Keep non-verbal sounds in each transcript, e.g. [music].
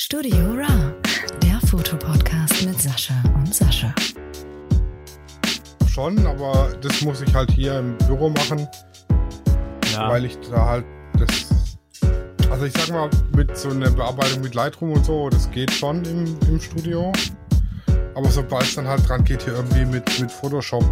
Studio Ra, der Fotopodcast mit Sascha und Sascha. Schon, aber das muss ich halt hier im Büro machen, Ja. weil ich da halt das. Also ich sag mal, mit so einer Bearbeitung mit Lightroom und so, das geht schon im, im Studio. Aber sobald es dann halt dran geht, hier irgendwie mit, mit Photoshop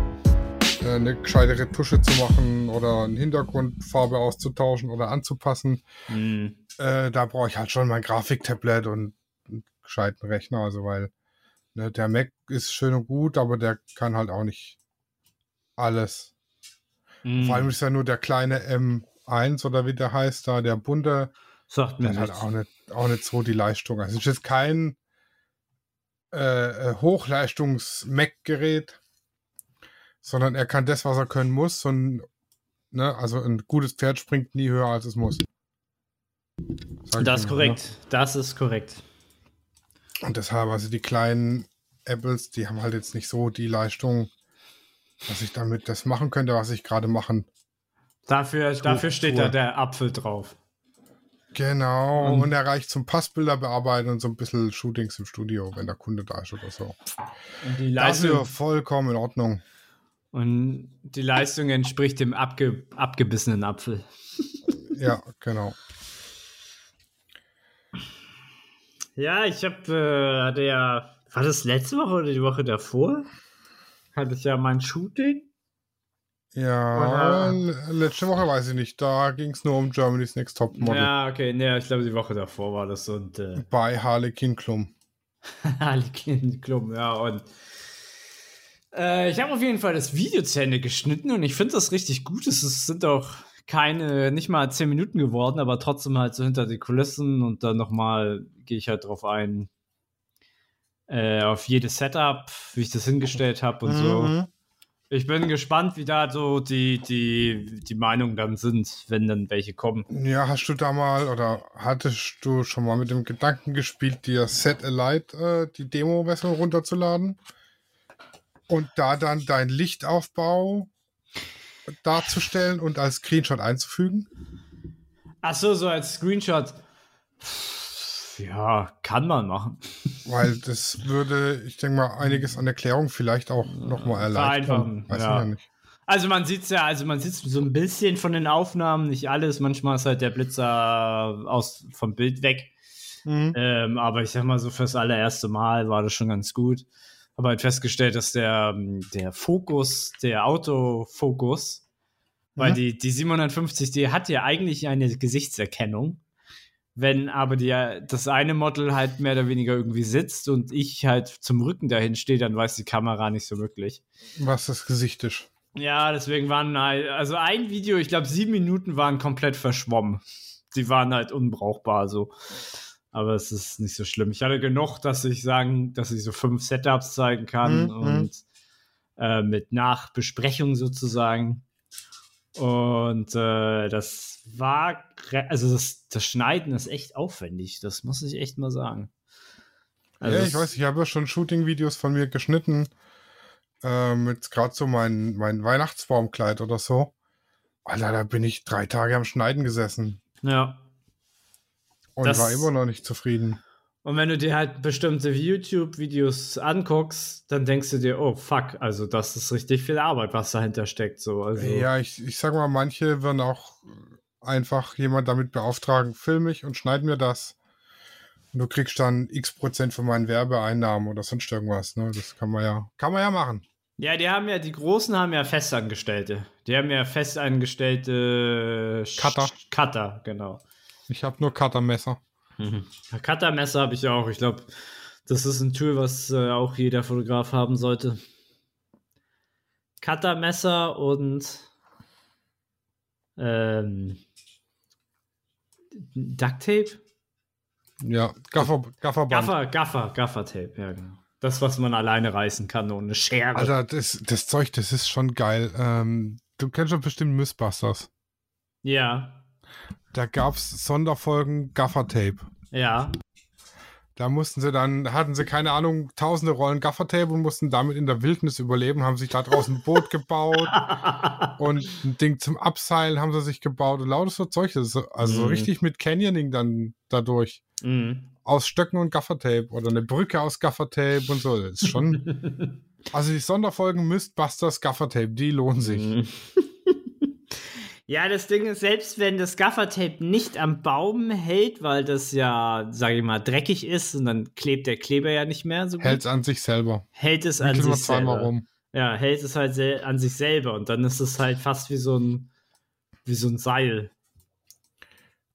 eine gescheite Retusche zu machen oder eine Hintergrundfarbe auszutauschen oder anzupassen, Hm. äh, da brauche ich halt schon mein Grafiktablet und einen gescheiten Rechner, also weil ne, der Mac ist schön und gut, aber der kann halt auch nicht alles. Hm. Vor allem ist ja nur der kleine M1 oder wie der heißt da, der bunte, Sagt mir der hat halt auch nicht, auch nicht so die Leistung. Also es ist jetzt kein äh, äh, Hochleistungs-Mac-Gerät, sondern er kann das, was er können muss. Und, ne, also ein gutes Pferd springt nie höher, als es muss. Das ist immer, ne? korrekt. Das ist korrekt. Und deshalb, also die kleinen Apples, die haben halt jetzt nicht so die Leistung, dass ich damit das machen könnte, was ich gerade machen. Dafür, dafür steht da der Apfel drauf. Genau. Und- Und er reicht zum Passbilder bearbeiten und so ein bisschen Shootings im Studio, wenn der Kunde da ist oder so. Und die Das ist Leistung, vollkommen in Ordnung. Und die Leistung entspricht dem abge, abgebissenen Apfel. Ja, genau. Ja, ich habe, äh, hatte ja, war das letzte Woche oder die Woche davor? Hatte ich ja mein Shooting. Ja, Oder- l- letzte Woche weiß ich nicht. Da ging es nur um Germany's Next Top Model Ja, okay, ne, ich glaube, die Woche davor war das und äh, bei Harlequin Klum. [laughs] Harlequin Klum, ja, und äh, ich habe auf jeden Fall das Video zu Ende geschnitten und ich finde das richtig gut. Es sind auch keine, nicht mal 10 Minuten geworden, aber trotzdem halt so hinter die Kulissen und dann nochmal gehe ich halt drauf ein, äh, auf jedes Setup, wie ich das hingestellt habe und so. Mhm. Ich bin gespannt, wie da so die, die, die Meinungen dann sind, wenn dann welche kommen. Ja, hast du da mal oder hattest du schon mal mit dem Gedanken gespielt, dir Set Alight, äh, die Demo-Version runterzuladen und da dann deinen Lichtaufbau darzustellen und als Screenshot einzufügen? Ach so, so als Screenshot. Ja, kann man machen. Weil das würde, ich denke mal, einiges an Erklärung vielleicht auch nochmal erleichtern. Vereinfachen, Weiß ja. ich ja nicht. Also man sieht's ja, also man sieht so ein bisschen von den Aufnahmen, nicht alles. Manchmal ist halt der Blitzer aus vom Bild weg. Mhm. Ähm, aber ich sag mal so fürs allererste Mal war das schon ganz gut. Aber halt festgestellt, dass der, ähm, der Fokus, der Autofokus, weil Mhm. die, die 750, die hat ja eigentlich eine Gesichtserkennung. Wenn aber die, das eine Model halt mehr oder weniger irgendwie sitzt und ich halt zum Rücken dahin stehe, dann weiß die Kamera nicht so wirklich. Was das Gesicht ist. Ja, deswegen waren halt- also ein Video, ich glaube sieben Minuten waren komplett verschwommen. Die waren halt unbrauchbar so. Aber es ist nicht so schlimm. Ich hatte genug, dass ich sagen, dass ich so fünf Setups zeigen kann Mhm, und äh, mit Nachbesprechung sozusagen. Und äh, das war, also das, das Schneiden ist echt aufwendig. Das muss ich echt mal sagen. Also ja, ich weiß, ich habe schon Shooting-Videos von mir geschnitten. Ähm, mit gerade so mein, mein Weihnachtsbaumkleid oder so. Alter, da bin ich drei Tage am Schneiden gesessen Ja. Und Das- war immer noch nicht zufrieden. Und wenn du dir halt bestimmte YouTube-Videos anguckst, dann denkst du dir, oh fuck, also das ist richtig viel Arbeit, was dahinter steckt. So. Also, Ja, ich, ich sag mal, manche werden auch einfach jemand damit beauftragen, film mich und schneid mir das. Und du kriegst dann x Prozent von meinen Werbeeinnahmen oder sonst irgendwas. Ne? Das kann man ja, kann man ja machen. ja, die haben ja, die Großen haben ja Festangestellte. Die haben ja festangestellte Sch- Cutter. Cutter, genau. Ich habe nur Cuttermesser. [laughs] Mhm. Cuttermesser habe ich auch. Ich glaube, das ist ein Tool, was äh, auch jeder Fotograf haben sollte. Cuttermesser und ähm, Ducktape? Ja, Gaffer, Gafferband. Gaffer, Gaffer, Gaffer-Tape, ja, genau. Das, was man alleine reißen kann ohne Schere. Alter, das, das Zeug, das ist schon geil. Ähm, du kennst doch bestimmt Mythbusters. ja, Da gab's Sonderfolgen Gaffertape. ja. Da mussten sie dann, hatten sie keine Ahnung, tausende Rollen Gaffertape und mussten damit in der Wildnis überleben, haben sich da draußen ein Boot gebaut [laughs] und ein Ding zum Abseilen haben sie sich gebaut und lauter so Zeug. So- Also so Mhm. richtig mit Canyoning dann dadurch. Mhm. aus Stöcken und Gaffertape oder eine Brücke aus Gaffertape und so. Das ist schon. [laughs] also die Sonderfolgen Mythbusters Gaffertape, die lohnen sich. Ja, das Ding ist, selbst wenn das Gaffertape nicht am Baum hält, weil das ja, sage ich mal, dreckig ist und dann klebt der Kleber ja nicht mehr so gut. Hält es an sich selber. Hält es an sich selber. rum. Ja, hält es halt an sich selber und dann ist es halt fast wie so ein, wie so ein Seil.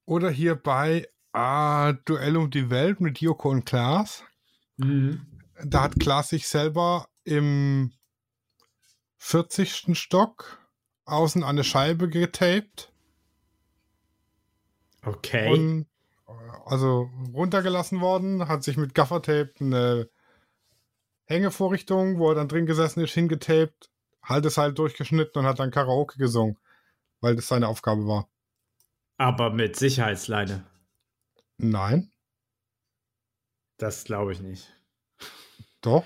Oder hier bei ah, Duell um die Welt mit Joko und Klaas. Mhm. Da hat Klaas sich selber im 40. Stock außen an eine Scheibe getaped Okay. und äh, also runtergelassen worden, hat sich mit Gaffertape eine Hängevorrichtung, wo er dann drin gesessen ist, hingetaped, Halteseil durchgeschnitten und hat dann Karaoke gesungen, weil das seine Aufgabe war. Aber mit Sicherheitsleine. Nein, Das glaube ich nicht. doch.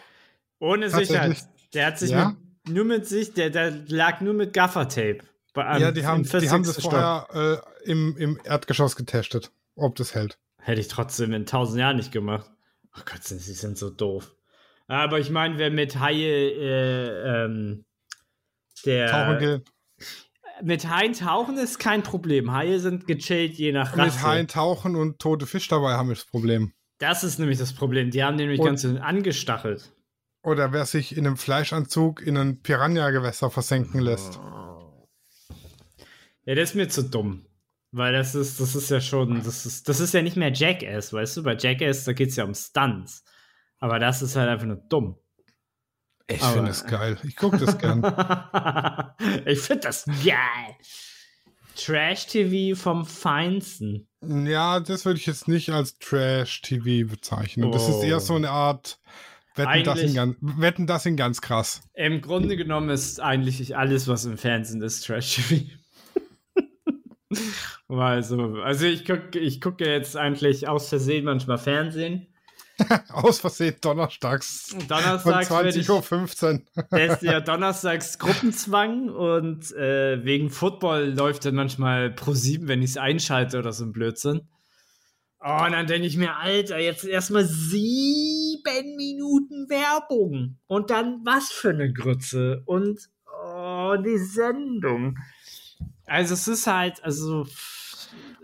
Ohne? Sicherheit. Der hat sich Ja? mit, nur mit sich, der, der lag nur mit Gaffertape. Bei, ja, die haben, die haben 40. das vorher äh, im, im Erdgeschoss getestet, ob das hält. Hätte ich trotzdem in tausend Jahren nicht gemacht. Oh Gott, sie sind so doof. Aber ich meine, wer mit Haie, äh, ähm, der. Tauchen mit Haien tauchen ist kein Problem. Haie sind gechillt, je nach Rasse. mit Haien tauchen und tote Fisch dabei haben wir das Problem. Das ist nämlich das Problem. Die haben nämlich Und- ganz angestachelt. Oder wer sich in einem Fleischanzug in ein Piranha-Gewässer versenken lässt. Ja, das ist mir zu dumm. Weil das ist, das ist ja schon, das ist, das ist ja nicht mehr Jackass, weißt du? Bei Jackass, da geht es ja um Stunts. Aber das ist halt einfach nur dumm. Ich finde es geil. Ich gucke das gern. [laughs] ich finde das geil. Trash-TV vom Feinsten. ja, das würde ich jetzt nicht als Trash-TV bezeichnen. Das ist Oh. eher so eine Art Wetten das, in ganz, Wetten, das in ganz krass. Im Grunde genommen ist eigentlich alles, was im Fernsehen ist, Trash-TV. [laughs] also, also ich gucke ich guck ja jetzt eigentlich aus Versehen manchmal Fernsehen. [laughs] Aus Versehen donnerstags Donnerstags werde ich 20.15 Uhr. Da ist ja [laughs] donnerstags Gruppenzwang und äh, wegen Football läuft dann manchmal pro 7, wenn ich es einschalte oder so ein Blödsinn. Oh, und dann denke ich mir, Alter, jetzt erstmal sieben Minuten Werbung. Und dann was für eine Grütze. Und oh, die Sendung. Also es ist halt, also.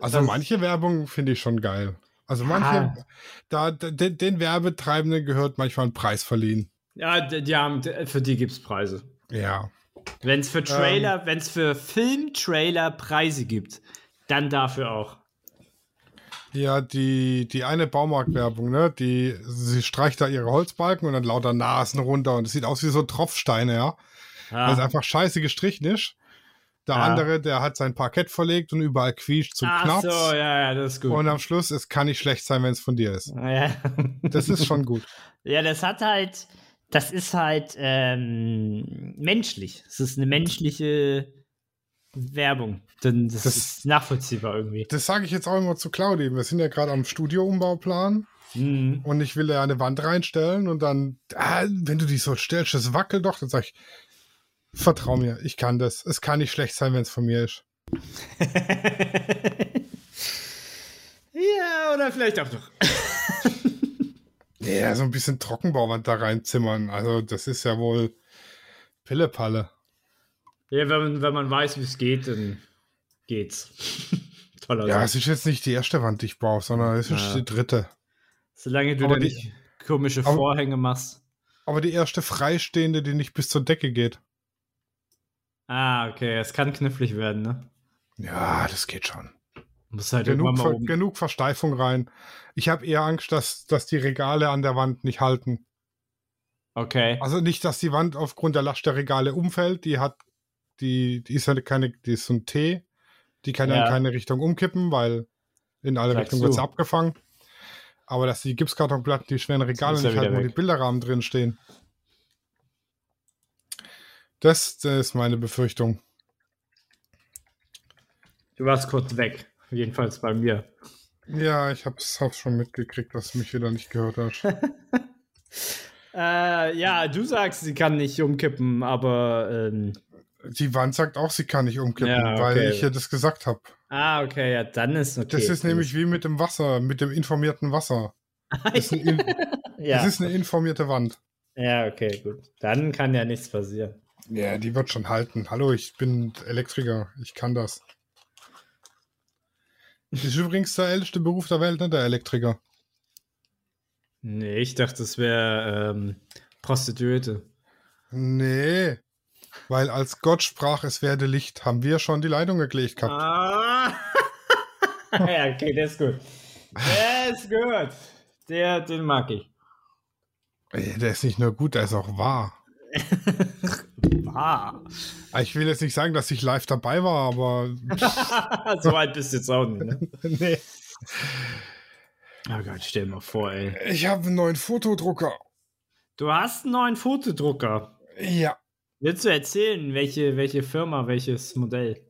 Also manche Werbung finde ich schon geil. Also manche, Ja. da, den, den Werbetreibenden gehört manchmal ein Preis verliehen. Ja, die, die haben, für die gibt es Preise. Ja. Wenn es für Trailer, wenn es für Filmtrailer Preise gibt, dann dafür auch. Ja, die, die eine Baumarktwerbung, ne? Die, sie streicht da ihre Holzbalken und dann lauter Nasen runter und es sieht aus wie so Tropfsteine, ja. Ja. Weil es einfach scheiße gestrichen ist. Der Ja. andere, der hat sein Parkett verlegt und überall quietscht zum Ach Knopf. so, ja, ja, das ist gut. Und am Schluss, es kann nicht schlecht sein, wenn es von dir ist. ja. [laughs] Das ist schon gut. ja, das hat halt, das ist halt ähm, menschlich. Es ist eine menschliche Werbung. Denn das, Das- ist nachvollziehbar irgendwie. Das sage ich jetzt auch immer zu Claudi. Wir sind ja gerade am Studioumbau-Plan Mhm. und ich will ja eine Wand reinstellen und dann, ah, wenn du die so stellst, das wackelt doch. Dann sag ich, vertrau mir, ich kann das. Es kann nicht schlecht sein, wenn es von mir ist. [laughs] ja, oder vielleicht auch noch. [laughs] Ja, so ein bisschen Trockenbauwand da reinzimmern. Also, das ist ja wohl Pillepalle. Ja, wenn man, wenn man weiß, wie es geht, dann geht's. [laughs] Toller Ja, Sache. es ist jetzt nicht die erste Wand, die ich baue, sondern es ist Ja. die dritte. Solange du aber da die- nicht komische aber- Vorhänge machst. Aber die erste freistehende, die nicht bis zur Decke geht. Ah, okay, es kann knifflig werden, ne? Ja, das geht schon. Muss halt Genug, irgendwann mal Ver oben. genug Versteifung rein. Ich habe eher Angst, dass, dass die Regale an der Wand nicht halten. Okay. Also nicht, dass die Wand aufgrund der Last der Regale umfällt. Die hat, die, die ist ja keine, die ist so ein T. Die kann ja, in keine Richtung umkippen, weil in alle Sagst Richtungen wird du. abgefangen. Aber dass die Gipskartonplatten, die schweren Regale nicht halten, wo die Bilderrahmen drin stehen. Das, das ist meine Befürchtung. Du warst kurz weg. Jedenfalls bei mir. Ja, ich hab's, hab's schon mitgekriegt, dass du mich wieder nicht gehört hast. [laughs] Äh, ja, du sagst, sie kann nicht umkippen, aber. Ähm, Die Wand sagt auch, sie kann nicht umkippen, Ja, weil okay. ich ja das gesagt habe. ah, okay, ja, dann ist okay. Das ist nämlich wie mit dem Wasser, mit dem informierten Wasser. [laughs] Das ist, ein, ja. das ist eine informierte Wand. ja, okay, gut. Dann kann ja nichts passieren. Ja, die wird schon halten. Hallo, ich bin Elektriker. Ich kann das. Das ist übrigens der älteste Beruf der Welt, ne? Der Elektriker. Nee, ich dachte, es wäre ähm, Prostituierte. Nee. Weil als Gott sprach, es werde Licht, haben wir schon die Leitung gelegt gehabt. Ah. [laughs] ja, okay, der ist gut. Der ist gut. Der, den mag ich. Der ist nicht nur gut, der ist auch [laughs] wahr. Ah. Ich will jetzt nicht sagen, dass ich live dabei war, aber [laughs] so alt bist du jetzt auch nicht, ne? nee. Oh Gott, stell dir mal vor, ey. Ich habe einen neuen Fotodrucker. Du hast einen neuen Fotodrucker. Ja. Willst du erzählen, welche, welche Firma, welches Modell?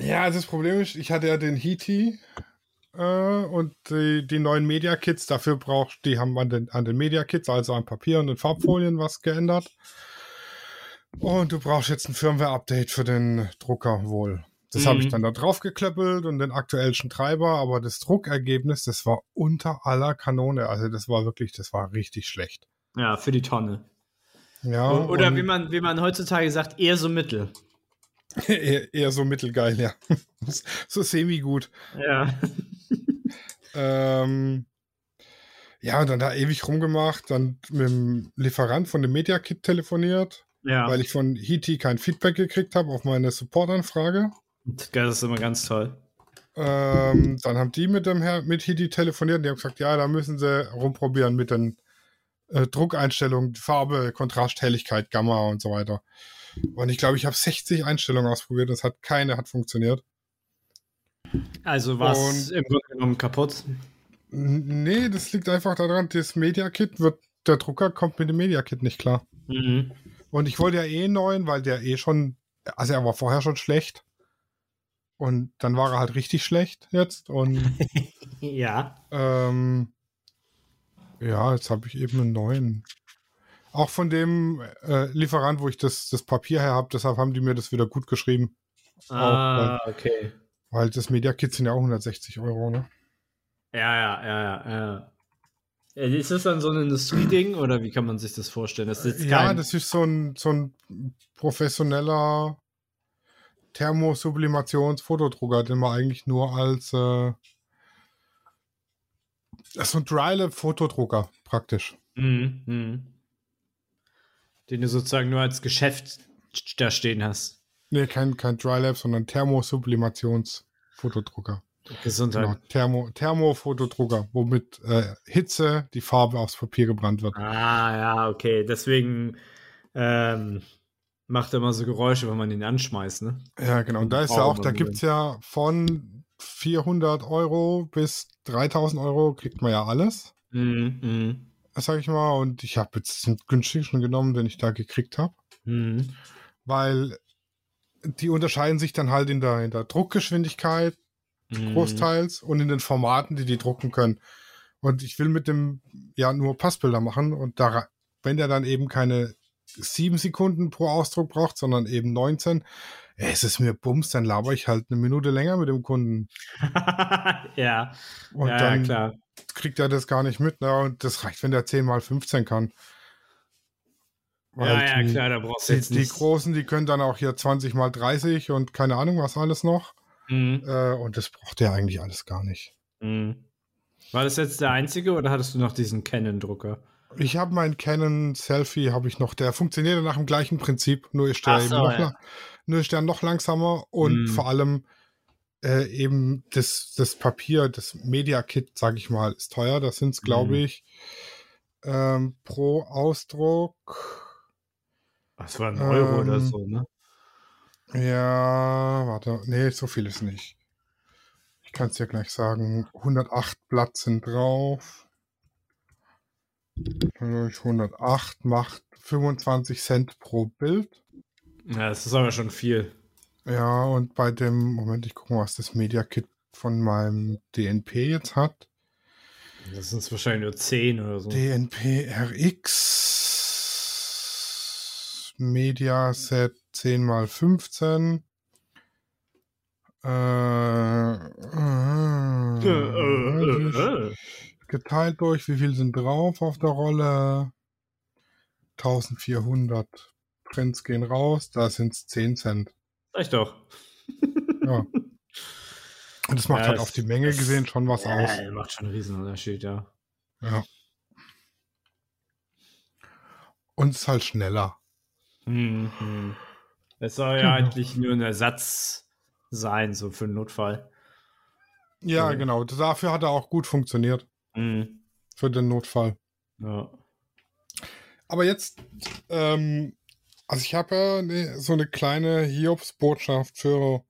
Ja, also das Problem ist, ich hatte ja den Hiti äh, und die, die neuen Media Kits, dafür braucht, die haben an den, an den Media Kits, also an Papier und den Farbfolien was geändert. Und du brauchst jetzt ein Firmware-Update für den Drucker wohl. Das Mhm. habe ich dann da drauf geklöppelt und den aktuellsten Treiber, aber das Druckergebnis, das war unter aller Kanone. Also das war wirklich, das war richtig schlecht. Ja, für die Tonne. Ja, Oder wie man, wie man heutzutage sagt, eher so mittel. [laughs] eher, eher so mittelgeil, ja. [laughs] so semi-gut. Ja. [laughs] Ähm, ja, und dann da ewig rumgemacht, dann mit dem Lieferant von dem Media Kit telefoniert, Ja. weil ich von Hiti kein Feedback gekriegt habe auf meine Support-Anfrage. Das ist immer ganz toll. Ähm, dann haben die mit dem Herr mit Hiti telefoniert und die haben gesagt, ja, da müssen sie rumprobieren mit den äh, Druckeinstellungen, Farbe, Kontrast, Helligkeit, Gamma und so weiter. Und ich glaube, ich habe 60 Einstellungen ausprobiert, das hat keine hat funktioniert. Also war es im Grunde genommen kaputt. Nee, das liegt einfach daran, das Media Kit wird, der Drucker kommt mit dem Media Kit nicht klar. Mhm. Und ich wollte ja eh einen neuen, weil der eh schon, also er war vorher schon schlecht. Und dann war er halt richtig schlecht jetzt. Und [laughs] Ja. ähm, ja, jetzt habe ich eben einen neuen. Auch von dem äh, Lieferant, wo ich das, das Papier her habe, deshalb haben die mir das wieder gut geschrieben. Ah, okay. Weil das Media Kit sind ja auch 160 Euro, ne? Ja, ja, ja, ja, ja. Äh, Ist das dann so ein Industrieding oder wie kann man sich das vorstellen? Das ist Ja, kein, das ist so ein, so ein professioneller Thermosublimationsfotodrucker, den man eigentlich nur als äh, das ist so ein Dry-Lab-Fotodrucker praktisch. Mhm, mhm. Den du sozusagen nur als Geschäft da stehen hast. Nee, kein, kein Dry-Lab, sondern Thermosublimationsfotodrucker. Gesundheit. Genau, Thermo, Thermofotodrucker, womit äh, Hitze die Farbe aufs Papier gebrannt wird. Ah, ja, okay. Deswegen ähm, macht er immer so Geräusche, wenn man ihn anschmeißt, ne? Ja, genau. Und da ist ja auch, da gibt es ja von 400 Euro bis 3000 Euro kriegt man ja alles. Mhm, mhm. sag ich mal. Und ich habe jetzt den günstigsten genommen, den ich da gekriegt habe, Mhm. weil die unterscheiden sich dann halt in der, in der Druckgeschwindigkeit Mhm. großteils und in den Formaten, die die drucken können. Und ich will mit dem ja nur Passbilder machen und da, wenn der dann eben keine sieben Sekunden pro Ausdruck braucht, sondern eben 19, ey, es ist mir Bums, dann laber ich halt eine Minute länger mit dem Kunden. [laughs] ja, Und ja, dann klar. kriegt er das gar nicht mit. Ne? Und das reicht, wenn der 10 mal 15 kann. Weil Ja, ja, die- klar, da brauchst du Die, jetzt die nicht. Großen, die können dann auch hier 20 mal 30 und keine Ahnung was alles noch. Mhm. Äh, und das braucht der eigentlich alles gar nicht. Mhm. War das jetzt der einzige oder hattest du noch diesen Canon-Drucker? Ich habe meinen Canon Selfie, habe ich noch, der funktioniert nach dem gleichen Prinzip, nur ist der, Ach eben so, noch, ja. Nur ist der noch langsamer und Mm. vor allem äh, eben das, das Papier, das Media Kit, sage ich mal, ist teuer. Das sind es, glaube Mm. ich, ähm, pro Ausdruck. Das war ein Euro oder Ähm, so, ne? Ja, warte, nee, so viel ist nicht. Ich kann es dir gleich sagen. 108 Blatt sind drauf. Durch 108 macht 25 Cent pro Bild. Ja, das ist aber schon viel. Ja, und bei dem, Moment, ich gucke mal, was das Media Kit von meinem DNP jetzt hat. Das sind wahrscheinlich nur 10 oder so. DNP RX Media Set 10 mal 15. Äh, Äh, äh, äh, äh. geteilt durch, wie viel sind drauf auf der Rolle? 1400 Prints gehen raus, da sind es 10 Cent. Sag ich doch. Ja. [laughs] Und das macht Ja, halt auf die Menge das- gesehen schon was aus. Ja, macht schon einen Riesenunterschied, ja. Ja. Und es ist halt schneller. Mhm. Es soll ja Genau. eigentlich nur ein Ersatz sein, so für einen Notfall. Ja, Ja. genau. Dafür hat er auch gut funktioniert. Mhm. Für den Notfall. Ja. Aber jetzt, ähm, also ich habe ja ne, so eine kleine Hiobsbotschaft für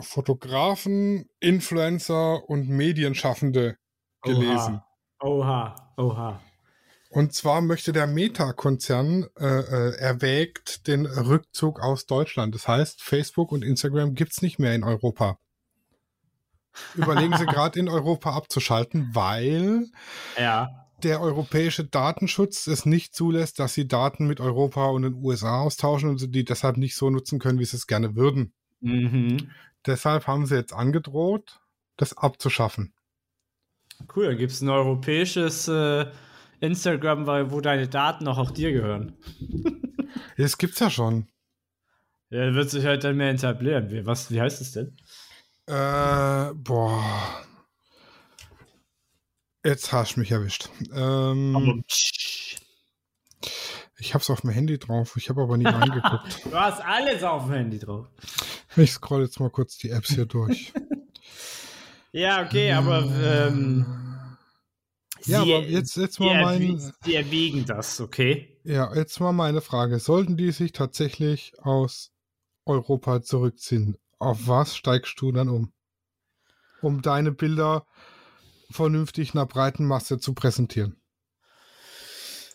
Fotografen, Influencer und Medienschaffende gelesen. Oha, oha. Und zwar möchte der Meta-Konzern äh, äh, erwägt den Rückzug aus Deutschland. Das heißt, Facebook und Instagram gibt's nicht mehr in Europa. Überlegen sie [laughs] gerade in Europa abzuschalten, weil Ja. Der europäische Datenschutz es nicht zulässt, dass sie Daten mit Europa und den USA austauschen und sie die deshalb nicht so nutzen können, wie sie es gerne würden. Mhm. Deshalb haben sie jetzt angedroht, das abzuschaffen. Cool, gibt es ein europäisches äh, Instagram, wo deine Daten auch, auch dir gehören. [laughs] Das gibt's ja schon. Ja, wird sich halt dann mehr etablieren. Wie, was, wie heißt es denn? Äh, boah. Jetzt hast du mich erwischt. Ähm, ich hab's auf dem Handy drauf, ich habe aber nie reingeguckt. [laughs] du hast alles auf dem Handy drauf. Ich scroll jetzt mal kurz die Apps hier durch. [laughs] Ja, okay, aber ähm, ja, sie- aber jetzt, jetzt mal mein, sie erwägen das, okay? ja, jetzt mal meine Frage. Sollten die sich tatsächlich aus Europa zurückziehen, auf was steigst du dann um? Um deine Bilder vernünftig einer breiten Masse zu präsentieren.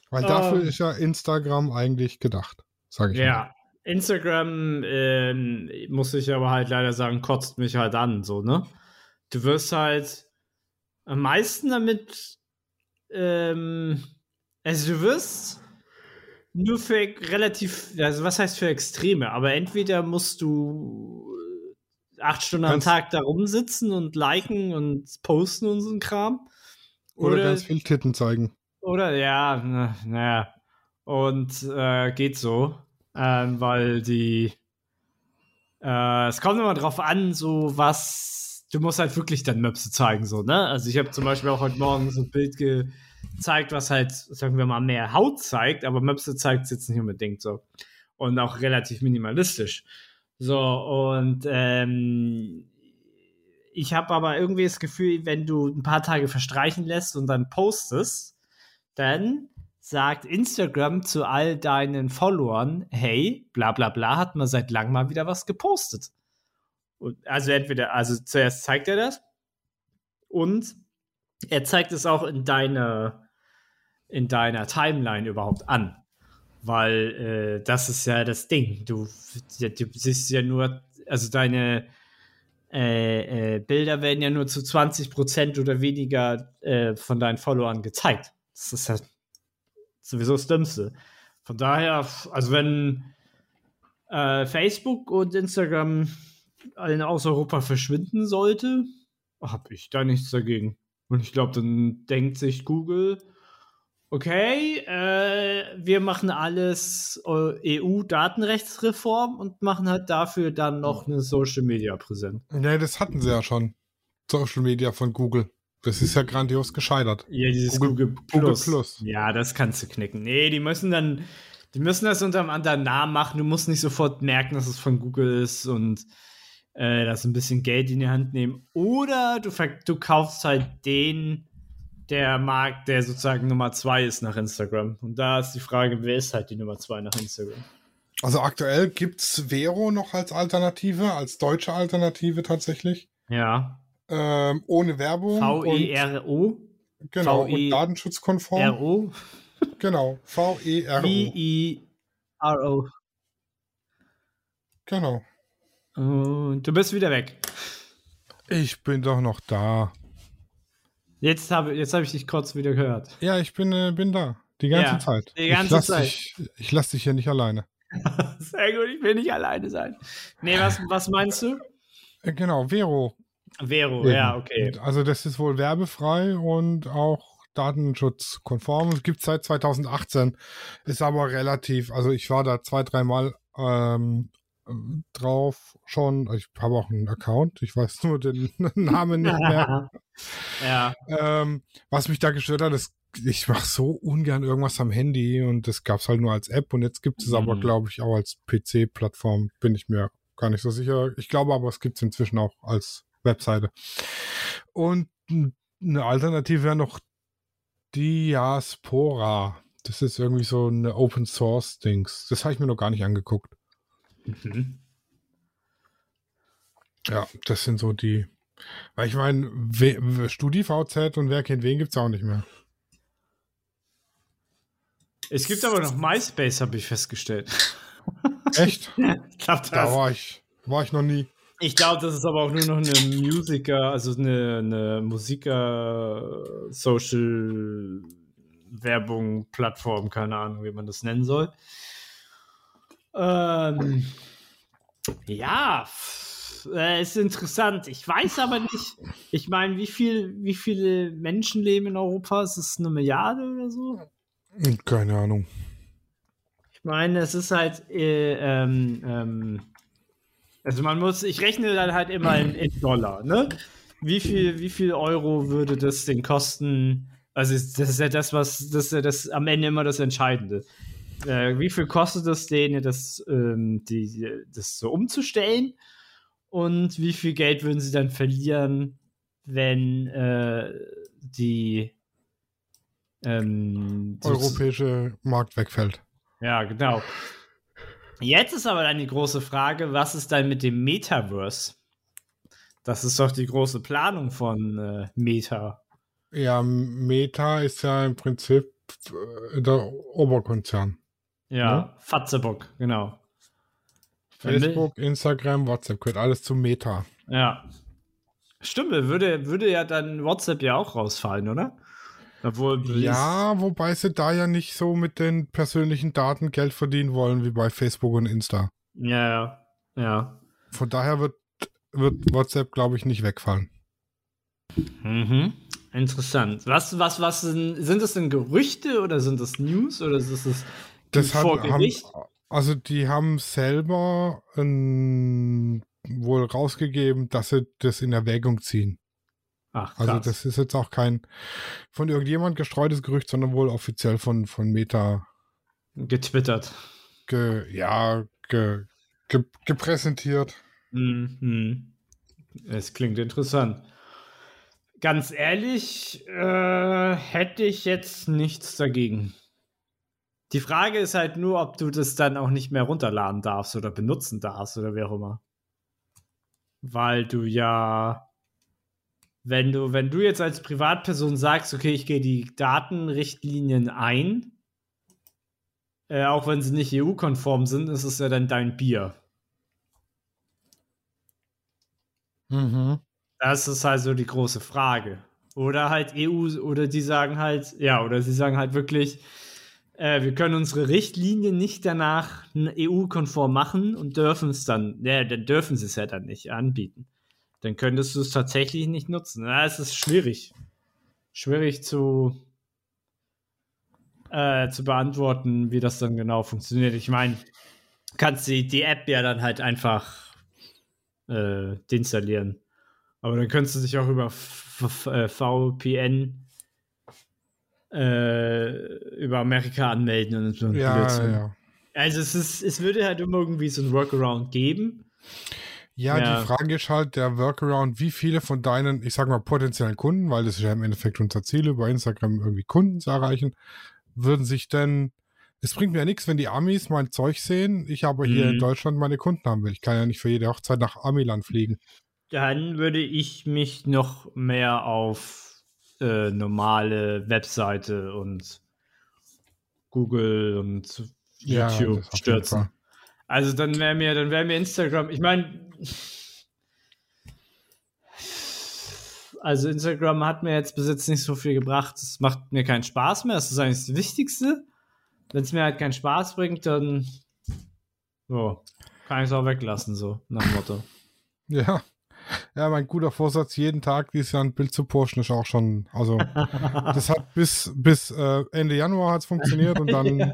Weil dafür Ähm. ist ja Instagram eigentlich gedacht, sage ich mal. Ja. Instagram, ähm, muss ich aber halt leider sagen, kotzt mich halt an, so, ne? Du wirst halt am meisten damit, ähm, also du wirst nur für relativ, also was heißt für Extreme, aber entweder musst du acht Stunden am Tag da rumsitzen und liken und posten und so ein Kram. Oder, Oder- ganz viel Titten zeigen. Oder ja, na- naja. Und äh, geht so. Ähm, weil die. Äh, es kommt immer drauf an, so was. Du musst halt wirklich dann Möpse zeigen, so, ne? Also ich habe zum Beispiel auch heute Morgen so ein Bild gezeigt, was halt, sagen wir mal, mehr Haut zeigt, aber Möpse zeigt es jetzt nicht unbedingt so. Und auch relativ minimalistisch. So, und ähm, ich habe aber irgendwie das Gefühl, wenn du ein paar Tage verstreichen lässt und dann postest, dann sagt Instagram zu all deinen Followern, hey, bla bla bla, hat man seit langem mal wieder was gepostet. Und also entweder, also zuerst zeigt er das und er zeigt es auch in deiner, in deiner Timeline überhaupt an. Weil äh, das ist ja das Ding. Du, du siehst ja nur, also deine äh, äh, Bilder werden ja nur zu 20% oder weniger äh, von deinen Followern gezeigt. Das ist halt sowieso das Dümmste. Von daher, also wenn äh, Facebook und Instagram in aus Europa verschwinden sollte, habe ich da nichts dagegen. Und ich glaube, dann denkt sich Google, okay, äh, wir machen alles äh, EU-Datenrechtsreform und machen halt dafür dann noch eine Social-Media-Präsenz. Ja, das hatten sie ja schon. Social Media von Google. Das ist ja grandios gescheitert. Ja, dieses Google- Google, Google Plus. Plus. Ja, das kannst du knicken. Nee, die müssen dann, die müssen das unter einem anderen Namen machen. Du musst nicht sofort merken, dass es von Google ist und äh, das ein bisschen Geld in die Hand nehmen. Oder du, du kaufst halt den, der Markt, der sozusagen Nummer zwei ist nach Instagram. Und da ist die Frage, wer ist halt die Nummer zwei nach Instagram? Also aktuell gibt's Vero noch als Alternative, als deutsche Alternative tatsächlich. Ja. Ähm, ohne Werbung. V-E-R-O? genau, V-E- und datenschutzkonform. R-O? Genau. V-E-R-O. V-E-R-O. Genau. Und du bist wieder weg. Ich bin doch noch da. Jetzt habe jetzt hab ich dich kurz wieder gehört. Ja, ich bin, äh, bin da. Die ganze Ja, Zeit. die ganze ich lass Zeit. Dich, ich lasse dich hier nicht alleine. [laughs] Sehr gut, ich will nicht alleine sein. Nee, was, was meinst du? Äh, genau, Vero. Vero, ja, okay. Also das ist wohl werbefrei und auch datenschutzkonform. Es gibt seit 2018, ist aber relativ, also ich war da zwei, dreimal ähm, drauf schon. Ich habe auch einen Account, ich weiß nur den [laughs] Namen nicht mehr. [laughs] ja. Ähm, was mich da gestört hat, ist, ich mache so ungern irgendwas am Handy und das gab es halt nur als App und jetzt gibt es Mhm. aber, glaube ich, auch als PC-Plattform, bin ich mir gar nicht so sicher. Ich glaube aber, es gibt es inzwischen auch als Webseite. Und eine Alternative wäre noch Diaspora. Das ist irgendwie so eine Open Source Dings. Das habe ich mir noch gar nicht angeguckt. Mhm. Ja, das sind so die. Weil ich meine, StudiVZ und wer kennt wen gibt es auch nicht mehr. Es gibt aber noch MySpace, habe ich festgestellt. [laughs] Echt? ich glaube, Da das, war ich, war ich noch nie. ich glaub, das ist aber auch nur noch eine Musiker, also eine, eine Musiker-Social-Werbung-Plattform, keine Ahnung, wie man das nennen soll. Ähm, ja, äh, ist interessant. Ich weiß aber nicht, ich meine, wie, viel, wie viele Menschen leben in Europa? Ist es eine Milliarde oder so? Keine Ahnung. Ich meine, es ist halt, äh, ähm, ähm, also man muss, ich rechne dann halt immer in, in Dollar, ne? Wie viel, wie viel Euro würde das denn kosten? Also das ist ja das, was, das ist ja das am Ende immer das Entscheidende. Äh, wie viel kostet es denen, das, ähm, die, das so umzustellen? Und wie viel Geld würden sie dann verlieren, wenn äh, die ähm, Europäische Markt wegfällt. ja, genau. Jetzt ist aber dann die große Frage, was ist dann mit dem Metaverse? Das ist doch die große Planung von äh, Meta. Ja, Meta ist ja im Prinzip äh, der Oberkonzern. Ja, Ja. Fatzebock, genau. Facebook, Instagram, WhatsApp gehört alles zu Meta. Ja. Stimmt, würde, würde ja dann WhatsApp ja auch rausfallen, oder? Obwohl, Ja, wobei sie da ja nicht so mit den persönlichen Daten Geld verdienen wollen wie bei Facebook und Insta. Ja, ja. Ja. Von daher wird, wird WhatsApp, glaube ich, nicht wegfallen. Mhm. Interessant. Was, was, was sind, sind das denn Gerüchte oder sind das News oder ist das Das hat, haben, also die haben selber ähm, wohl rausgegeben, dass sie das in Erwägung ziehen. Ach, Also krass. das ist jetzt auch kein von irgendjemand gestreutes Gerücht, sondern wohl offiziell von, von Meta getwittert. ge, ja, ge, ge, gepräsentiert. Mhm. Es klingt interessant. Ganz ehrlich, äh, hätte ich jetzt nichts dagegen. Die Frage ist halt nur, ob du das dann auch nicht mehr runterladen darfst oder benutzen darfst oder wie auch immer. Weil du ja, wenn du, wenn du jetzt als Privatperson sagst, okay, ich gehe die Datenrichtlinien ein, äh, auch wenn sie nicht EU-konform sind, ist es ja dann dein Bier. Mhm. Das ist halt so die große Frage. Oder halt EU, oder die sagen halt, ja, oder sie sagen halt wirklich, äh, wir können unsere Richtlinien nicht danach EU-konform machen und dürfen es dann, ja, dann dürfen sie es ja dann nicht anbieten. Dann könntest du es tatsächlich nicht nutzen. Ja, es ist schwierig. Schwierig zu, äh, zu beantworten, wie das dann genau funktioniert. Ich meine, kannst die, die App ja dann halt einfach äh, deinstallieren. Aber dann könntest du dich auch über äh, VPN äh, über Amerika anmelden und so. Ja, ja. Also es ist, es würde halt immer irgendwie so ein Workaround geben. Ja, Ja. die Frage ist halt der Workaround, wie viele von deinen, ich sag mal, potenziellen Kunden, weil das ist ja im Endeffekt unser Ziel, über Instagram irgendwie Kunden zu erreichen, würden sich denn, es bringt mir ja nichts, wenn die Amis mein Zeug sehen, ich aber hier Mhm. in Deutschland meine Kunden haben will. Ich kann ja nicht für jede Hochzeit nach Amiland fliegen. Dann würde ich mich noch mehr auf äh, normale Webseite und Google und Ja, YouTube jeden stürzen. Also dann wäre mir, dann wäre mir Instagram, ich meine, also Instagram hat mir jetzt bis jetzt nicht so viel gebracht. Es macht mir keinen Spaß mehr. Das ist eigentlich das Wichtigste. Wenn es mir halt keinen Spaß bringt, dann so, kann ich es auch weglassen, so nach dem Motto. Ja. [laughs] Ja, mein guter Vorsatz, jeden Tag dieses Jahr ein Bild zu posten, ist auch schon, also [laughs] das hat bis, bis äh, Ende Januar hat's funktioniert und dann [laughs] ja.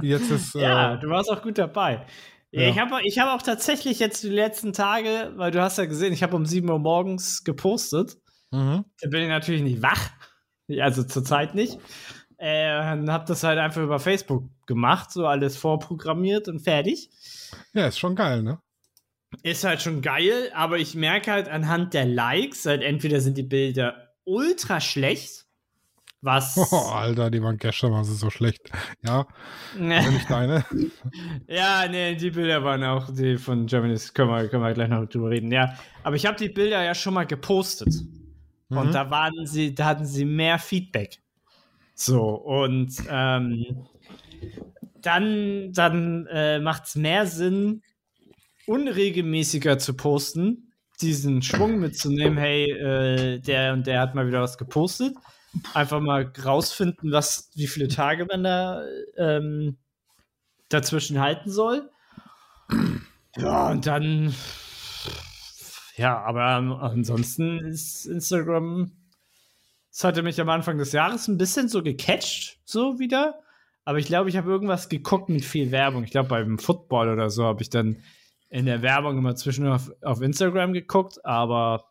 jetzt ist. Äh, ja, du warst auch gut dabei. Ja. Ich habe ich hab auch tatsächlich jetzt die letzten Tage, weil du hast ja gesehen, ich habe um 7 Uhr morgens gepostet. mhm. Da bin ich natürlich nicht wach. Also zurzeit nicht. Äh, und habe das halt einfach über Facebook gemacht, so alles vorprogrammiert und fertig. Ja, ist schon geil, ne? Ist halt schon geil, aber ich merke halt anhand der Likes, halt entweder sind die Bilder ultra schlecht, was. [laughs] Oh, Alter, die waren gestern sie so schlecht. Ja, also nicht deine. [laughs] ja, nee, die Bilder waren auch die von Germany's, können wir, können wir gleich noch drüber reden. Ja, aber ich habe die Bilder ja schon mal gepostet. Und Mhm. da waren sie, da hatten sie mehr Feedback. So, und ähm, dann, dann äh, macht es mehr Sinn, unregelmäßiger zu posten, diesen Schwung mitzunehmen, hey, äh, der und der hat mal wieder was gepostet. Einfach mal rausfinden, was, wie viele Tage man da ähm, dazwischen halten soll. Ja, und dann. Ja, aber ansonsten ist Instagram. Es hatte mich am Anfang des Jahres ein bisschen so gecatcht, so wieder. Aber ich glaube, ich habe irgendwas geguckt mit viel Werbung. Ich glaube, beim Football oder so habe ich dann in der Werbung immer zwischendurch auf, auf Instagram geguckt. Aber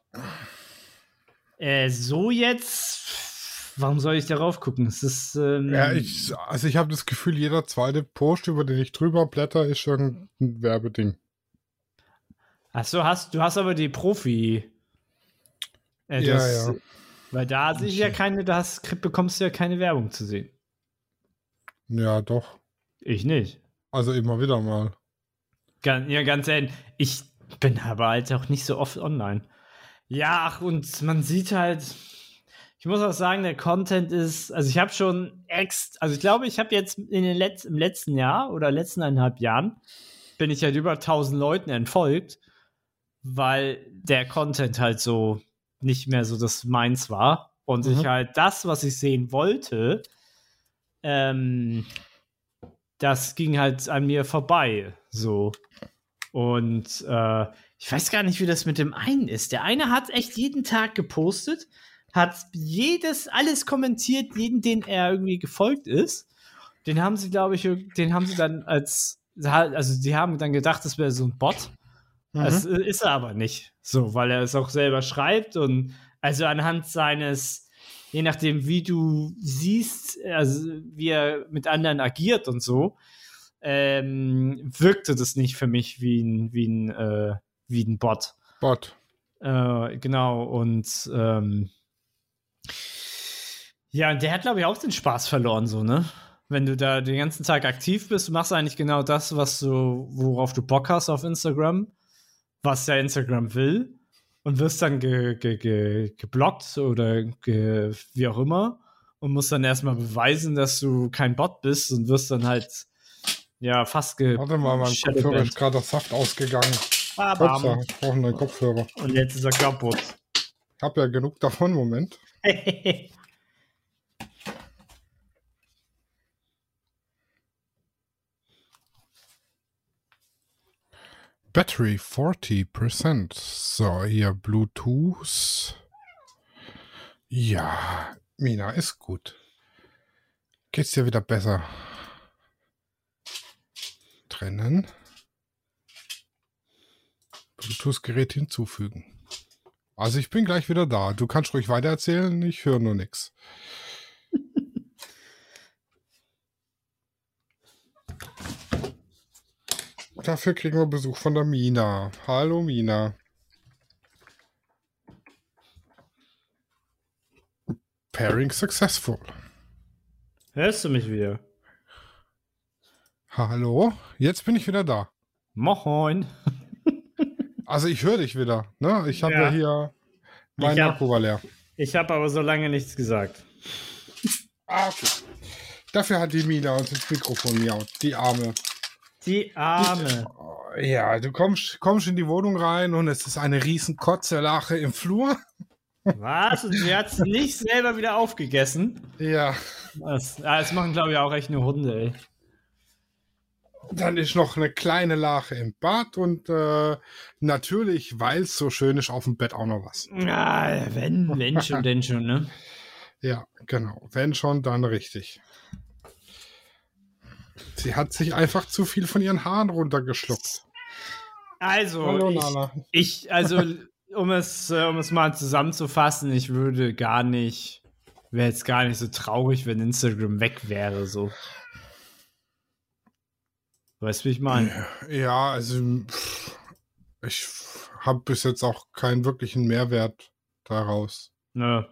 äh, so jetzt, warum soll ich darauf gucken? Es ist. Ähm, Ja, ich, also ich habe das Gefühl, jeder zweite Post, über den ich drüber blätter, ist irgendein Werbeding. Ach so, hast, du hast aber die Profi. Äh, Ja, das- ja. Weil da sehe ich ja keine, da hast, bekommst du ja keine Werbung zu sehen. Ja, doch. Ich nicht. Also immer wieder mal. Ja, ganz ehrlich, ich bin aber halt auch nicht so oft online. Ja, ach, und man sieht halt, ich muss auch sagen, der Content ist, also ich habe schon ex, also ich glaube, ich habe jetzt in den Letz-, im letzten Jahr oder letzten eineinhalb Jahren bin ich halt über 1000 Leuten entfolgt, weil der Content halt so nicht mehr so das meins war und Mhm. ich halt das, was ich sehen wollte, ähm, das ging halt an mir vorbei, so. Und äh, ich weiß gar nicht, wie das mit dem einen ist. Der eine hat echt jeden Tag gepostet, hat jedes, alles kommentiert, jeden, den er irgendwie gefolgt ist. Den haben sie, glaube ich, den haben sie dann als, also sie haben dann gedacht, das wäre so ein Bot. Mhm. Das ist er aber nicht. So, weil er es auch selber schreibt und also anhand seines, je nachdem, wie du siehst, also wie er mit anderen agiert und so, ähm, wirkte das nicht für mich wie ein, wie ein, äh, wie ein Bot. Bot. Äh, genau, und ähm, ja, und der hat, glaube ich, auch den Spaß verloren, so, ne? Wenn du da den ganzen Tag aktiv bist, du machst eigentlich genau das, was du, worauf du Bock hast auf Instagram, was ja Instagram will, und wirst dann ge, ge, ge, geblockt oder wie auch immer und musst dann erstmal beweisen, dass du kein Bot bist und wirst dann halt ja fast ge Warte mal, mein. Kopfhörer ist gerade das Saft ausgegangen. Bam. Upsa, ich brauche einen neuen Kopfhörer. Und jetzt ist er kaputt. Ich habe ja genug davon, Moment. [laughs] Battery 40%. So, hier Bluetooth. Ja, Mina, ist gut. Geht's dir wieder besser? Trennen. Bluetooth-Gerät hinzufügen. Also ich bin gleich wieder da. Du kannst ruhig weitererzählen, ich höre nur nichts. Dafür kriegen wir Besuch von der Mina. Hallo Mina. Pairing successful. Hörst du mich wieder? Hallo, jetzt bin ich wieder da. Moin. [laughs] Also ich höre dich wieder. Ne? Ich habe ja. Ja. hier mein Ich hab- Akku war leer. Ich habe aber so lange nichts gesagt. Ah, okay. Dafür hat die Mina uns ins Mikrofon miaut. Die Arme. Die Arme. Ja, du kommst, kommst in die Wohnung rein und es ist eine riesen Kotzelache im Flur. Was? Und sie hat es nicht selber wieder aufgegessen. Ja. Das, das machen, glaube ich, auch echt nur Hunde, ey. Dann ist noch eine kleine Lache im Bad und äh, natürlich, weil es so schön ist, auf dem Bett auch noch was. Ja, wenn, wenn schon, [laughs] denn schon, ne? Ja, genau. Wenn schon, dann richtig. Sie hat sich einfach zu viel von ihren Haaren runtergeschluckt. Also, Hallo, ich, Nana. ich, also, um es, äh, um es mal zusammenzufassen, ich würde gar nicht, wäre jetzt gar nicht so traurig, wenn Instagram weg wäre, so. Weißt du, wie ich meine? Ja, also ich habe bis jetzt auch keinen wirklichen Mehrwert daraus Ne.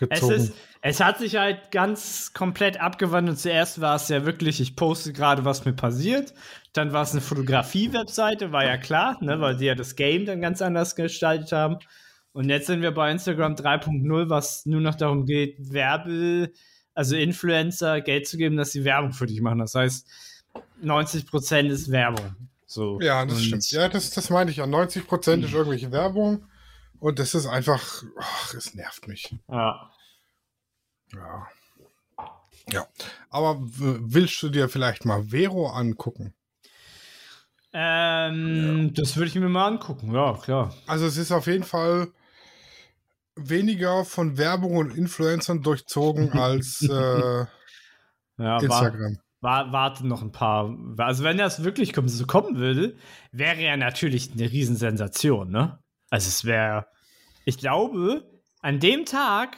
Es, gezogen. ist, es hat sich halt ganz komplett abgewandelt. Zuerst war es ja wirklich, ich poste gerade, was mir passiert. Dann war es eine Fotografie-Webseite, war ja klar, ne, weil die ja das Game dann ganz anders gestaltet haben. Und jetzt sind wir bei Instagram 3.0, was nur noch darum geht, Werbe, also Influencer Geld zu geben, dass sie Werbung für dich machen. Das heißt, 90% ist Werbung. So. ja, das Und- stimmt. Ja, das, das meinte ich ja. 90% ist irgendwelche Werbung und das ist einfach, ach, es nervt mich. Ja. Ja. Ja. Aber willst du dir vielleicht mal Vero angucken? Ähm, Das würde ich mir mal angucken, ja, klar. Also es ist auf jeden Fall weniger von Werbung und Influencern durchzogen [laughs] als äh, Ja, war, Instagram. war, warte noch ein paar. Also, wenn das wirklich kommen, so kommen würde, wäre ja natürlich eine Riesensensation, ne? Also, es wäre, ich glaube, an dem Tag,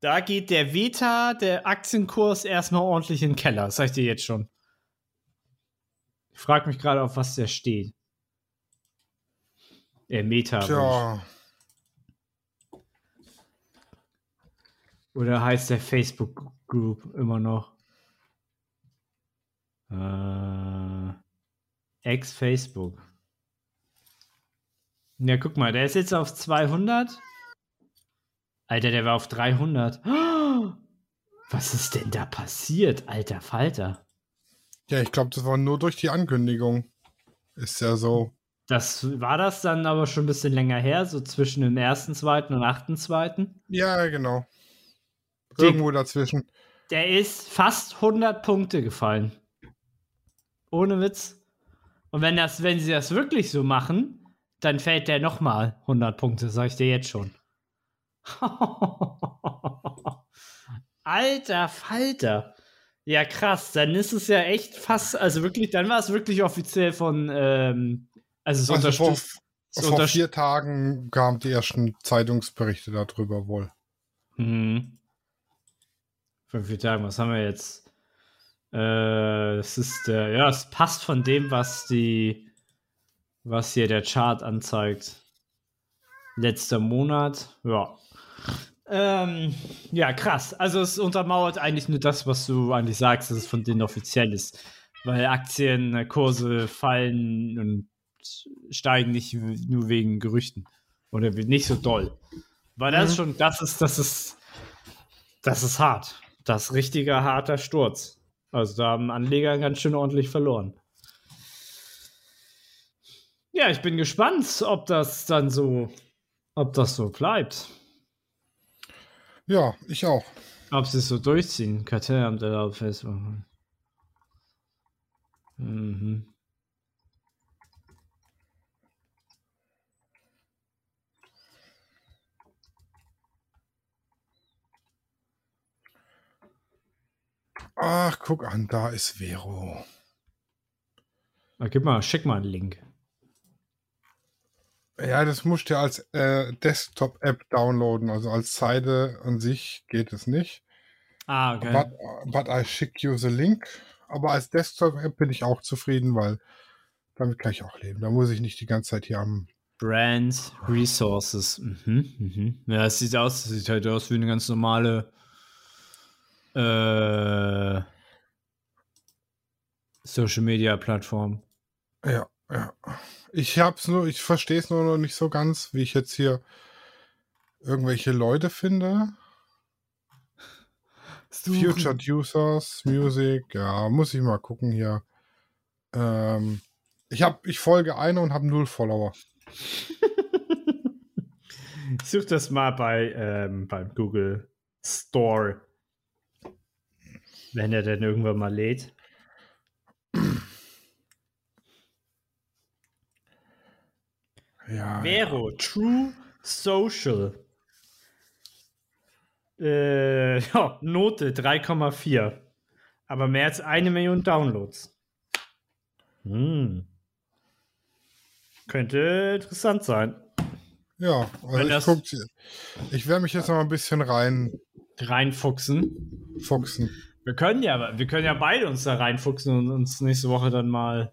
da geht der Veta, der Aktienkurs erstmal ordentlich in den Keller. Das sag ich dir jetzt schon. Ich frage mich gerade, auf was der steht. Äh, Meta. Tja, Oder heißt der Facebook Group immer noch? Äh, Ex-Facebook. Ja, guck mal, der ist jetzt auf 200. Alter, der war auf 300. Oh, [gasps] Was ist denn da passiert, alter Falter? ja, ich glaube, das war nur durch die Ankündigung. Ist ja so. Das war das dann aber schon ein bisschen länger her, so zwischen dem 1.2. und 8.2. Ja, genau. Irgendwo dazwischen. Der ist fast 100 Punkte gefallen. Ohne Witz. Und wenn, das, wenn sie das wirklich so machen, dann fällt der nochmal 100 Punkte, sag ich dir jetzt schon. [laughs] Alter Falter. Ja, krass. Dann ist es ja echt fast, also wirklich, dann war es wirklich offiziell von, ähm, also es Also vor, unterstützt. vor unterst- vier Tagen kamen die ersten Zeitungsberichte darüber wohl. Mhm. Vor vier Tagen, was haben wir jetzt? Äh, es ist der, ja, es passt von dem, was die, was hier der Chart anzeigt. Letzter Monat, ja. Ähm, ja, krass. Also es untermauert eigentlich nur das, was du eigentlich sagst, dass es von denen offiziell ist. Weil Aktienkurse fallen und steigen nicht nur wegen Gerüchten. Oder nicht so doll. Weil das ist schon, das ist, das ist, das ist hart. Das ist richtiger harter Sturz. Also da haben Anleger ganz schön ordentlich verloren. Ja, ich bin gespannt, ob das dann so, ob das so bleibt. Ja, ich auch. Ob sie es so durchziehen. Kartellamt erlaubt Facebook. Mhm. Ach, guck an, da ist Vero. Ah, gib mal, schick mal einen Link. Ja, das musst du als äh, Desktop-App downloaden. Also als Seite an sich geht es nicht. Ah, okay. But, but I schick you the link. Aber als Desktop-App bin ich auch zufrieden, weil damit kann ich auch leben. Da muss ich nicht die ganze Zeit hier am. Brand Resources. Mhm, mhm. Ja, es sieht aus, es sieht halt aus wie eine ganz normale äh, Social Media Plattform. Ja, ja. Ich hab's nur, ich verstehe es nur noch nicht so ganz, wie ich jetzt hier irgendwelche Leute finde. Future Users, Music, ja, muss ich mal gucken hier. Ähm, ich hab, ich folge einer und habe null Follower. Such das mal bei ähm, beim Google Store. Wenn er denn irgendwann mal lädt. Ja. Vero, True Social. Äh, [laughs] ja, Note 3,4. Aber mehr als eine Million Downloads. Hm. Könnte interessant sein. Ja, also Wenn ich, das- guck, ich werde mich jetzt noch mal ein bisschen reinfuchsen. Reinfuchsen. Wir können ja, wir können ja beide uns da reinfuchsen und uns nächste Woche dann mal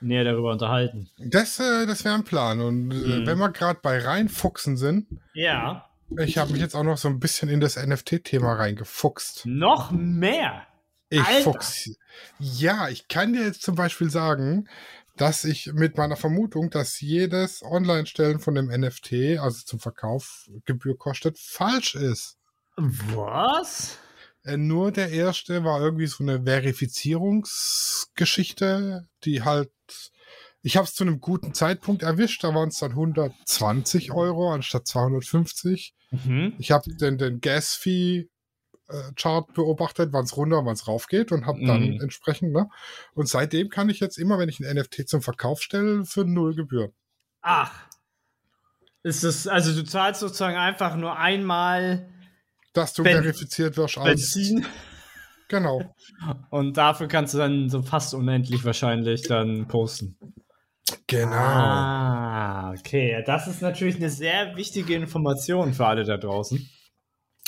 näher darüber unterhalten. Das, äh, das wäre ein Plan. Und äh, Mhm. wenn wir gerade bei reinfuchsen sind, Ja. ich habe mich jetzt auch noch so ein bisschen in das NFT-Thema reingefuchst. Noch mehr. Ich Alter. fuchs. Ja, ich kann dir jetzt zum Beispiel sagen, dass ich mit meiner Vermutung, dass jedes Online-Stellen von dem NFT, also zum Verkauf, Gebühr kostet, falsch ist. Was? Äh, Nur der erste war irgendwie so eine Verifizierungsgeschichte, die halt. Ich habe es zu einem guten Zeitpunkt erwischt, da waren es dann 120 Euro anstatt 250. Mhm. Ich habe den, den Gas-Fee-Chart beobachtet, wann es runter, wann es rauf geht und habe dann Mhm. entsprechend, ne? Und seitdem kann ich jetzt immer, wenn ich ein NFT zum Verkauf stelle, für null Gebühr. Ach. Ist es, also du zahlst sozusagen einfach nur einmal Dass du Ben- verifiziert wirst als. Benzin Genau. [laughs] und dafür kannst du dann so fast unendlich wahrscheinlich dann posten. Genau. Ah, okay. Das ist natürlich eine sehr wichtige Information für alle da draußen.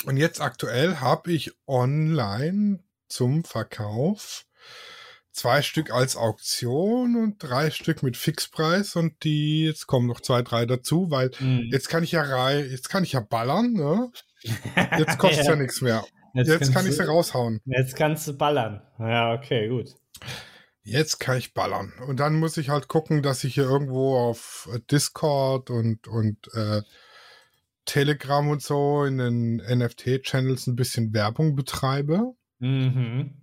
Und jetzt aktuell habe ich online zum Verkauf zwei Stück als Auktion und drei Stück mit Fixpreis und die, jetzt kommen noch zwei, drei dazu, weil Mhm. jetzt kann ich ja rei, jetzt kann ich ja ballern, ne? Jetzt kostet es [laughs] ja. Ja. nichts mehr. Jetzt, kannst kann ich sie raushauen. Jetzt kannst du ballern. Ja, okay, gut. Jetzt kann ich ballern. Und dann muss ich halt gucken, dass ich hier irgendwo auf äh, Discord und, und äh, Telegram und so in den NFT-Channels ein bisschen Werbung betreibe. Mhm.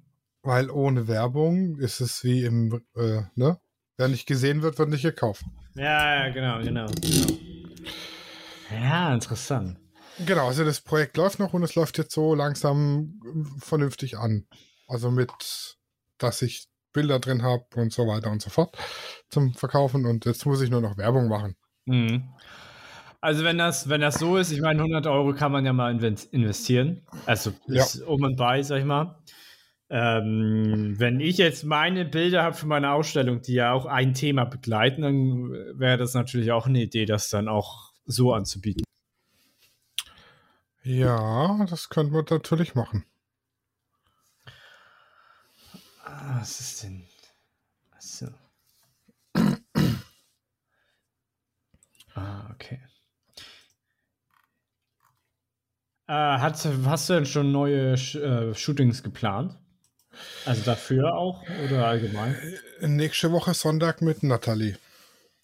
Weil ohne Werbung ist es wie im, äh, ne? Wer nicht gesehen wird, wird nicht gekauft. Ja, ja, genau, genau, genau. Ja, interessant. Genau, also das Projekt läuft noch und es läuft jetzt so langsam äh, vernünftig an. Also mit, dass ich Bilder drin habe und so weiter und so fort zum Verkaufen und jetzt muss ich nur noch Werbung machen. Mhm. Also wenn das, wenn das so ist, ich meine, 100 Euro kann man ja mal investieren. Also Ja. ist um und bei, sag ich mal. Ähm, wenn ich jetzt meine Bilder habe für meine Ausstellung, die ja auch ein Thema begleiten, dann wäre das natürlich auch eine Idee, das dann auch so anzubieten. Ja, das könnte man natürlich machen. Ah, was ist denn? Achso. [coughs] ah, okay. Äh, hat, hast du denn schon neue Sh äh, Shootings geplant? Also dafür auch oder allgemein? Nächste Woche Sonntag mit Natalie.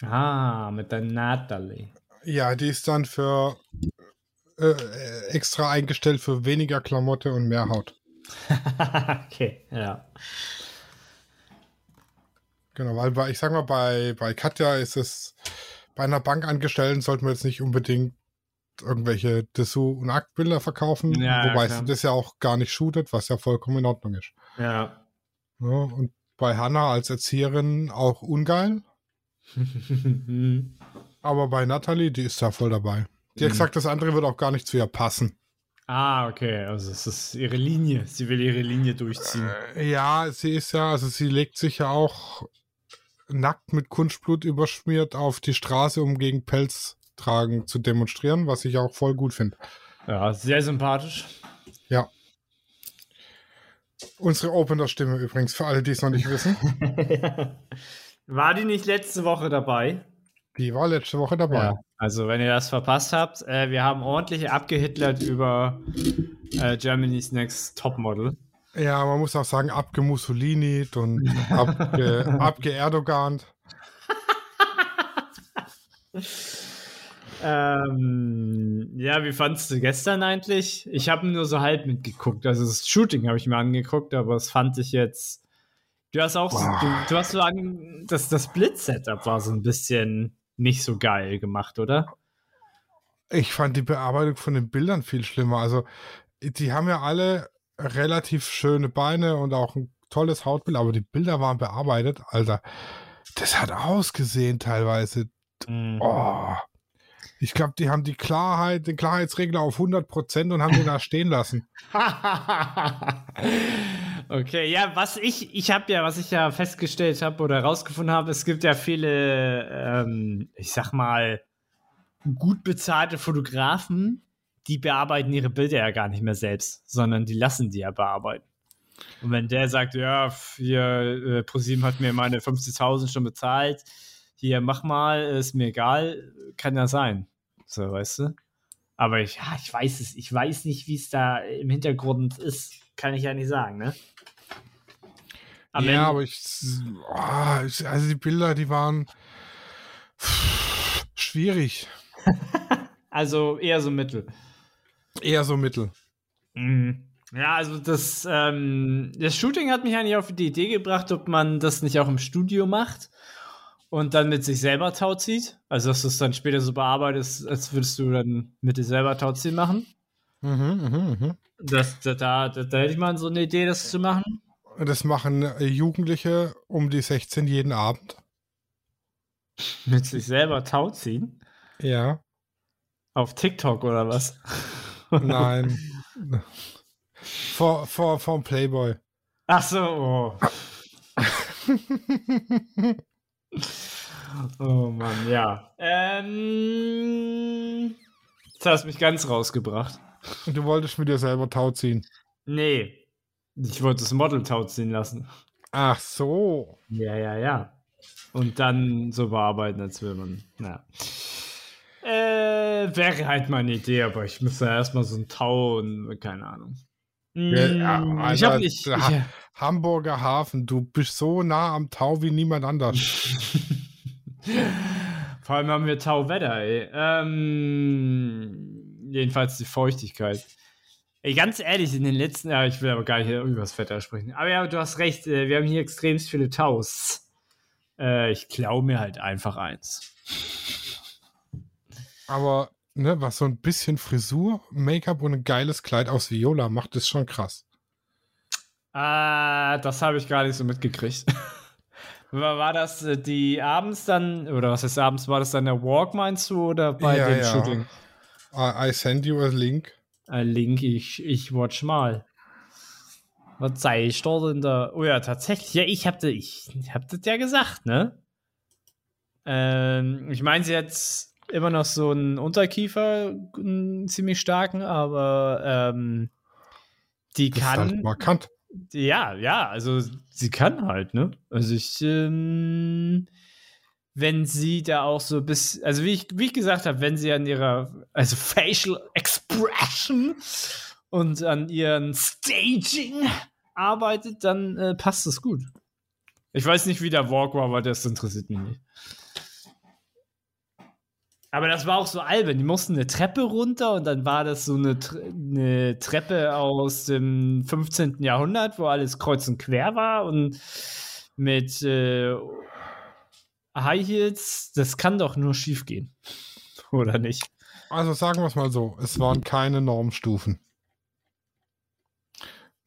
Ah, mit der Natalie. Ja, die ist dann für äh, äh, extra eingestellt für weniger Klamotte und mehr Haut. [laughs] okay, ja. Genau, weil bei, ich sag mal, bei, bei Katja ist es, bei einer Bankangestellten sollte man jetzt nicht unbedingt irgendwelche Dessous- und Aktbilder verkaufen, Ja, ja, wobei klar. sie das ja auch gar nicht shootet, was ja vollkommen in Ordnung ist. Ja. Ja, und bei Hannah als Erzieherin auch ungeil, [laughs] aber bei Natalie, die ist da voll dabei. Die hat Mhm. gesagt, das andere wird auch gar nicht zu ihr passen. ah, okay. Also es ist ihre Linie. Sie will ihre Linie durchziehen. Ja, sie ist ja, also sie legt sich ja auch nackt mit Kunstblut überschmiert auf die Straße, um gegen Pelz tragen zu demonstrieren, was ich auch voll gut finde. Ja, sehr sympathisch. Ja. Unsere Opener-Stimme übrigens, für alle, die es noch nicht wissen. [laughs] War die nicht letzte Woche dabei? Die war letzte Woche dabei. Ja. Also, wenn ihr das verpasst habt, äh, wir haben ordentlich abgehitlert über äh, Germany's Next Topmodel. Ja, man muss auch sagen, abgemussolini und abge, [laughs] abgeerdogant. [laughs] Ähm, ja, wie fandst du gestern eigentlich? Ich habe nur so halb mitgeguckt. Also das Shooting habe ich mir angeguckt, aber das fand ich jetzt. Du hast auch, so, du, du hast so an, das, das Blitz-Setup war so ein bisschen nicht so geil gemacht, oder? Ich fand die Bearbeitung von den Bildern viel schlimmer. Also, die haben ja alle relativ schöne Beine und auch ein tolles Hautbild, aber die Bilder waren bearbeitet, Alter. Das hat ausgesehen teilweise. Mhm. oh, ich glaube, die haben die Klarheit, den Klarheitsregler auf 100% und haben den da stehen lassen. [laughs] okay, ja, was ich, ich habe ja, was ich ja festgestellt habe oder herausgefunden habe, es gibt ja viele, ähm, ich sag mal, gut bezahlte Fotografen, die bearbeiten ihre Bilder ja gar nicht mehr selbst, sondern die lassen die ja bearbeiten. Und wenn der sagt, ja, hier, äh, ProSieben hat mir meine 50.000 schon bezahlt, hier, mach mal, ist mir egal, kann ja sein. So, weißt du? Aber ich, ja, ich weiß es, ich weiß nicht, wie es da im Hintergrund ist, kann ich ja nicht sagen, ne? Am ja, Ende, aber ich, oh, ich, also die Bilder, die waren schwierig. [laughs] also eher so mittel. Eher so mittel. Mhm. Ja, also das, ähm, das Shooting hat mich eigentlich auf die Idee gebracht, ob man das nicht auch im Studio macht und dann mit sich selber Tau zieht. Also, dass du es dann später so bearbeitest, als würdest du dann mit dir selber Tau ziehen machen. Mhm, mhm, mhm. Das, da, da, da, da hätte ich mal so eine Idee, das zu machen. Das machen äh, Jugendliche um die 16 jeden Abend. Mit sich selber Tau ziehen? Ja. Auf TikTok oder was? Nein. [laughs] vor, vor, vor Playboy. Ach so. Oh. [laughs] Oh Mann, ja. Ähm, jetzt hast du mich ganz rausgebracht. Und du wolltest mit dir selber Tau ziehen? Nee. Ich wollte das Model Tau ziehen lassen. Ach so. Ja, ja, ja. Und dann so bearbeiten, als würde man. Ja. Äh, wäre halt meine Idee, aber ich müsste erstmal so ein Tau und keine Ahnung. Ja, ja, Alter, ich hab nicht. Ha ich, Hamburger Hafen, du bist so nah am Tau wie niemand anders. [laughs] Vor allem haben wir Tauwetter, ey. Ähm, jedenfalls die Feuchtigkeit. Ey, ganz ehrlich, in den letzten Jahren, ich will aber gar nicht über das Wetter sprechen. Aber ja, du hast recht, äh, wir haben hier extrem viele Taus. Äh, ich klaue mir halt einfach eins. Aber, ne, was so ein bisschen Frisur, Make-up und ein geiles Kleid aus Viola macht, ist schon krass. Ah, das habe ich gar nicht so mitgekriegt. [laughs] war, das äh, die abends dann, oder was ist abends, war das dann der Walk, meinst du, oder bei ja, dem ja. Shooting? I send you a link. Ein Link, ich, ich watch mal. Was sei ich dort in der. Oh ja, tatsächlich. Ja, ich hab das, ich hab das ja gesagt, ne? Ähm, ich meine, sie hat immer noch so einen Unterkiefer, einen ziemlich starken, aber ähm, die das kann. Ist halt markant. Ja, ja, also sie kann halt, ne? Also ich, ähm, wenn sie da auch so bis, also wie ich, wie ich gesagt habe, wenn sie an ihrer, also Facial Expression und an ihren Staging arbeitet, dann äh, passt das gut. Ich weiß nicht, wie der Walk war, aber das interessiert mich nicht. Aber das war auch so albern. Die mussten eine Treppe runter und dann war das so eine, eine Treppe aus dem 15. Jahrhundert, wo alles kreuz und quer war und mit äh, High Heels. Das kann doch nur schief gehen. [laughs] Oder nicht? Also sagen wir es mal so: Es waren keine Normstufen.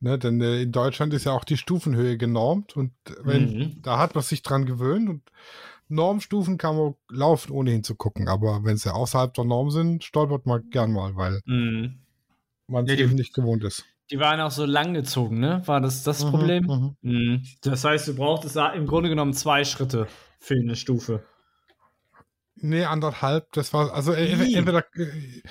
Ne, denn äh, in Deutschland ist ja auch die Stufenhöhe genormt und wenn, mhm. da hat man sich dran gewöhnt und Normstufen kann man laufen, ohne hinzugucken. Aber wenn sie außerhalb der Norm sind, stolpert man gern mal, weil mhm. man es ja, eben nicht gewohnt ist. Die waren auch so lang gezogen, ne? War das das mhm, Problem? Mhm. mhm. Das heißt, du brauchtest im Grunde genommen zwei Schritte für eine Stufe. Nee, anderthalb. Das war, also äh, entweder. Äh,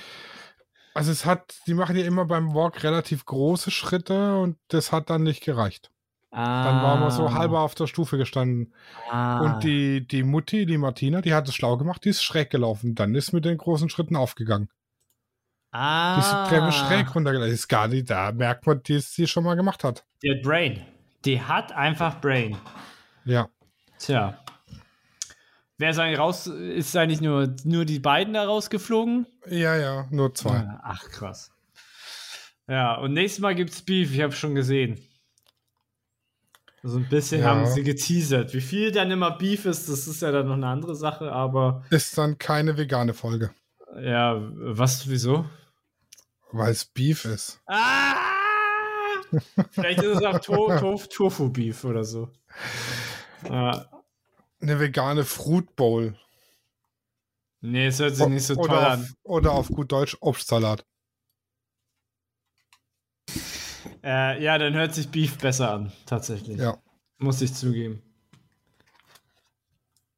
also es hat, die machen ja immer beim Walk relativ große Schritte und das hat dann nicht gereicht. Ah. Dann waren wir so ah. halber auf der Stufe gestanden. Ah. Und die, die Mutti, die Martina, die hat es schlau gemacht, die ist schräg gelaufen. Dann ist mit den großen Schritten aufgegangen. Ah. Die ist Treppe schräg runtergelaufen. Ist gar nicht, da merkt man, die sie schon mal gemacht hat. Die hat Brain. Die hat einfach Brain. Ja. Tja. Wer ist eigentlich raus, ist eigentlich nur, nur die beiden da rausgeflogen? Ja, ja, nur zwei. Ach, krass. Ja, und nächstes Mal gibt's Beef, ich habe schon gesehen. So ein bisschen ja. haben sie geteasert. Wie viel dann immer Beef ist, das ist ja dann noch eine andere Sache, aber. Ist dann keine vegane Folge. Ja, was, wieso? Weil es Beef ist. Ah! Vielleicht ist es auch to [laughs] to Tofu-Beef oder so. Ja. Eine vegane Fruit Bowl. Nee, es hört sich nicht so toll an. oder auf gut Deutsch Obstsalat. Äh, ja, dann hört sich Beef besser an, tatsächlich. Ja. Muss ich zugeben.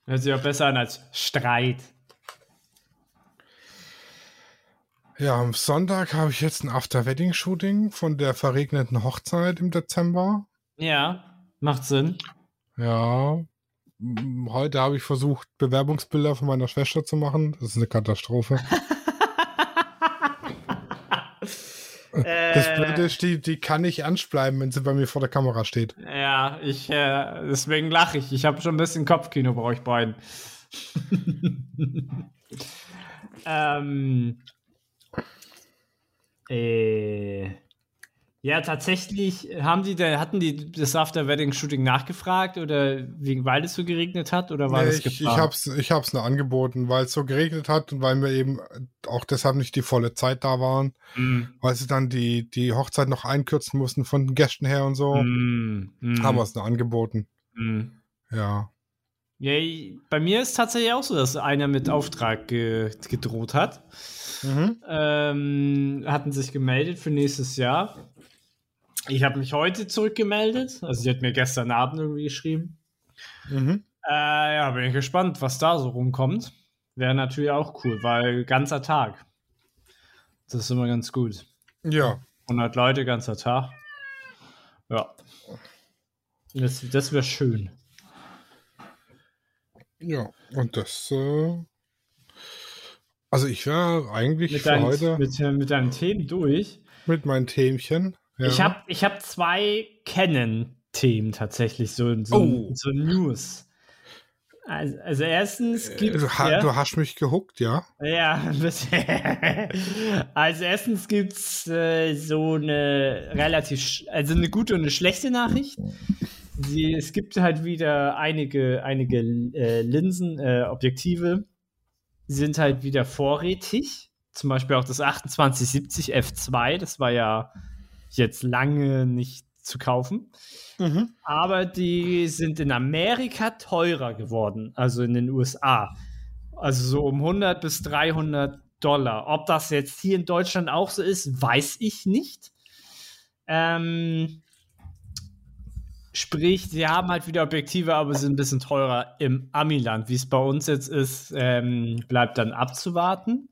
Hört sich auch besser an als Streit. Ja, am Sonntag habe ich jetzt ein After-Wedding-Shooting von der verregneten Hochzeit im Dezember. Ja, macht Sinn. Ja. Heute habe ich versucht, Bewerbungsbilder von meiner Schwester zu machen. Das ist eine Katastrophe. [laughs] Das Blöde ist, die, die kann nicht ernst bleiben, wenn sie bei mir vor der Kamera steht. Ja, ich, äh, deswegen lache ich. Ich habe schon ein bisschen Kopfkino bei euch beiden. [laughs] ähm, äh, ja, tatsächlich haben die da, hatten die das After Wedding Shooting nachgefragt oder wegen, weil es so geregnet hat oder war Nee, das ich, ich geplant? habe es ich hab's nur angeboten, weil es so geregnet hat und weil wir eben auch deshalb nicht die volle Zeit da waren, Mm, weil sie dann die, die Hochzeit noch einkürzen mussten von den Gästen her und so. mm, mm, Haben wir es nur angeboten. mm. Ja. Ja, bei mir ist tatsächlich auch so, dass einer mit Auftrag ge gedroht hat. Mhm. ähm, hatten sich gemeldet für nächstes Jahr. Ich habe mich heute zurückgemeldet. Also sie hat mir gestern Abend irgendwie geschrieben. Mhm. Äh, ja, bin ich gespannt, was da so rumkommt. Wäre natürlich auch cool, weil ganzer Tag. Das ist immer ganz gut. Ja. 100 Leute, ganzer Tag. Ja. Das, das wäre schön. Ja. Und das, äh, also ich wäre eigentlich Mit, für deinen, heute mit, mit deinen Themen durch. mit meinen Themchen. Ja. Ich habe ich hab zwei Canon-Themen tatsächlich, so, so, Oh. so News. Also, also erstens gibt Äh, du, ha ja, du hast mich gehuckt, ja? ja, ein bisschen. [laughs] also erstens gibt es äh, so eine relativ, also eine gute und eine schlechte Nachricht. Sie, es gibt halt wieder einige, einige äh, Linsen, äh, Objektive, die sind halt wieder vorrätig. Zum Beispiel auch das 2870 F2, das war ja jetzt lange nicht zu kaufen. Mhm. Aber die sind in Amerika teurer geworden, also in den USA. Also so um 100 bis 300 Dollar. Ob das jetzt hier in Deutschland auch so ist, weiß ich nicht. Ähm, sprich, sie haben halt wieder Objektive, aber sind ein bisschen teurer im Amiland. Wie es bei uns jetzt ist, ähm, bleibt dann abzuwarten.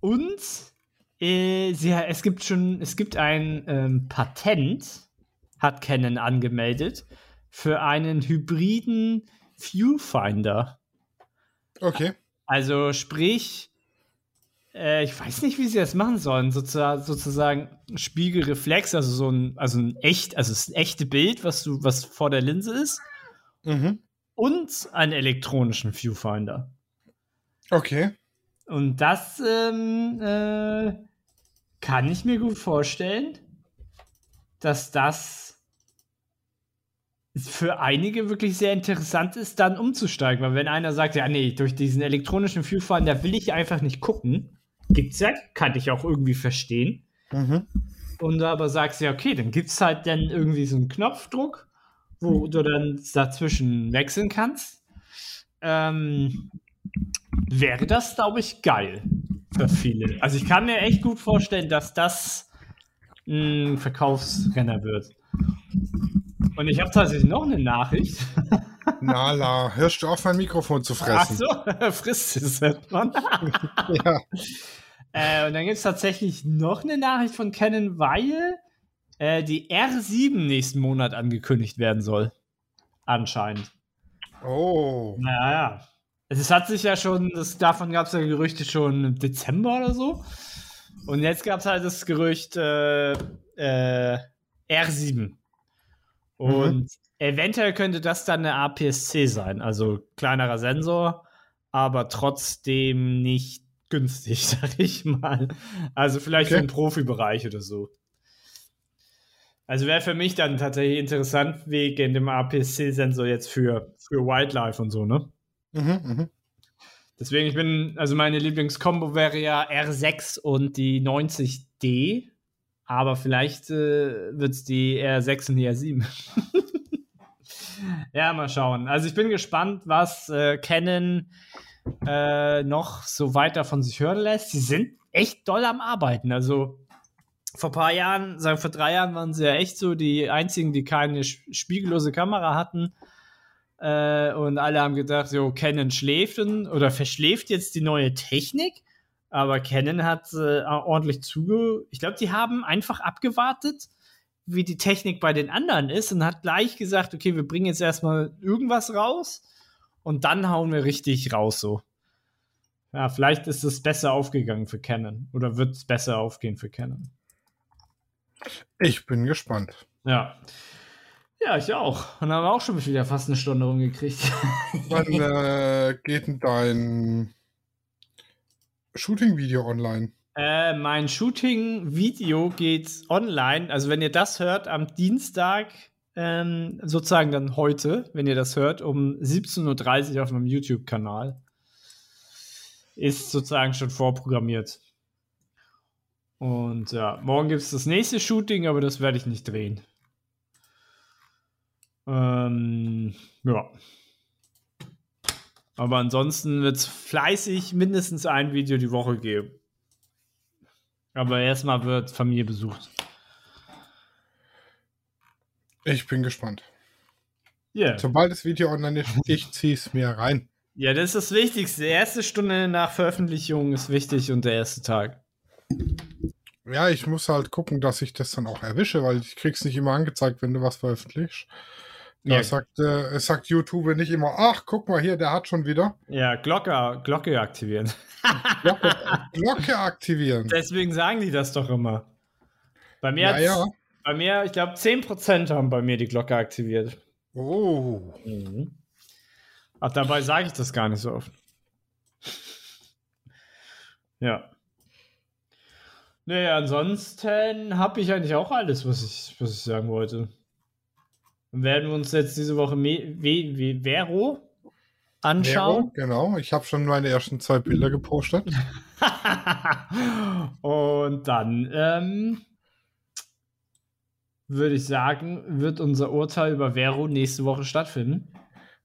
Und äh, sie, es gibt schon, es gibt ein ähm, Patent, hat Canon angemeldet, für einen hybriden Viewfinder. Okay. Also sprich, äh, ich weiß nicht, wie sie das machen sollen, sozusagen, sozusagen Spiegelreflex, also so ein, also ein echt, also das echte Bild, was du, was vor der Linse ist, Mhm. und einen elektronischen Viewfinder. Okay. Und das ähm, äh, kann ich mir gut vorstellen, dass das für einige wirklich sehr interessant ist, dann umzusteigen. Weil wenn einer sagt, ja, nee, durch diesen elektronischen Viewfinder will ich einfach nicht gucken, gibt's ja, kann ich auch irgendwie verstehen. Mhm. Und du aber sagst, ja, okay, dann gibt's halt dann irgendwie so einen Knopfdruck, wo du dann dazwischen wechseln kannst. Ähm, wäre das, glaube ich, geil für viele. Also ich kann mir echt gut vorstellen, dass das ein Verkaufsrenner wird. Und ich habe tatsächlich noch eine Nachricht. [laughs] Nala, hörst du auf, mein Mikrofon zu Ach fressen? so, [laughs] frisst es, hört man. Ja. Äh, und dann gibt es tatsächlich noch eine Nachricht von Canon, weil äh, die R7 nächsten Monat angekündigt werden soll. Anscheinend. Oh. Naja. Es hat sich ja schon, das, davon gab es ja Gerüchte schon im Dezember oder so. Und jetzt gab es halt das Gerücht äh, äh, R7. Und eventuell könnte das dann eine APS-C sein, also kleinerer Sensor, aber trotzdem nicht günstig, [laughs] sag ich mal. Also vielleicht Okay. für den Profibereich oder so. Also wäre für mich dann tatsächlich interessant, wegen dem APS-C-Sensor jetzt für, für Wildlife und so, ne? Mhm, mhm. Deswegen, ich bin, also meine Lieblingskombo wäre ja R6 und die 90D. Aber vielleicht äh, wird es die R6 und die R7. [laughs] ja, mal schauen. Also ich bin gespannt, was äh, Canon äh, noch so weiter von sich hören lässt. Sie sind echt doll am Arbeiten. Also vor ein paar Jahren, sagen vor drei Jahren, waren sie ja echt so die einzigen, die keine spiegellose Kamera hatten. Äh, und alle haben gedacht, so Canon schläft oder verschläft jetzt die neue Technik. Aber Canon hat äh, ordentlich zuge. Ich glaube, die haben einfach abgewartet, wie die Technik bei den anderen ist und hat gleich gesagt, okay, wir bringen jetzt erstmal irgendwas raus und dann hauen wir richtig raus so. Ja, vielleicht ist es besser aufgegangen für Canon oder wird es besser aufgehen für Canon. Ich bin gespannt. Ja. Ja, ich auch. Und haben wir auch schon wieder fast eine Stunde rumgekriegt. [laughs] Wann äh, geht denn dein Shooting-Video online? Äh, mein Shooting-Video geht online. Also, wenn ihr das hört, am Dienstag, ähm, sozusagen dann heute, wenn ihr das hört, um 17.30 Uhr auf meinem YouTube-Kanal, ist sozusagen schon vorprogrammiert. Und ja, morgen gibt es das nächste Shooting, aber das werde ich nicht drehen. Ähm, ja. Aber ansonsten wird es fleißig mindestens ein Video die Woche geben. Aber erstmal wird Familie besucht. Ich bin gespannt. Yeah. Sobald das Video online ist, [laughs] ich ziehe es mir rein. Ja, das ist das Wichtigste. Die erste Stunde nach Veröffentlichung ist wichtig und der erste Tag. Ja, ich muss halt gucken, dass ich das dann auch erwische, weil ich krieg's nicht immer angezeigt, wenn du was veröffentlichst. Ja. sagt, äh, es sagt YouTube nicht immer, ach, guck mal hier, der hat schon wieder. Ja, Glocke, Glocke aktivieren. Glocke, [laughs] Glocke aktivieren. Deswegen sagen die das doch immer. Bei mir, Ja, hat's- ja. bei mir ich glaube, 10% haben bei mir die Glocke aktiviert. Oh. Ach, dabei sage ich das gar nicht so oft. Ja. Naja, ansonsten habe ich eigentlich auch alles, was ich, was ich sagen wollte. Werden wir uns jetzt diese Woche Me We We Vero anschauen. genau. Ich habe schon meine ersten zwei Bilder gepostet. [laughs] Und dann ähm, würde ich sagen, wird unser Urteil über Vero nächste Woche stattfinden.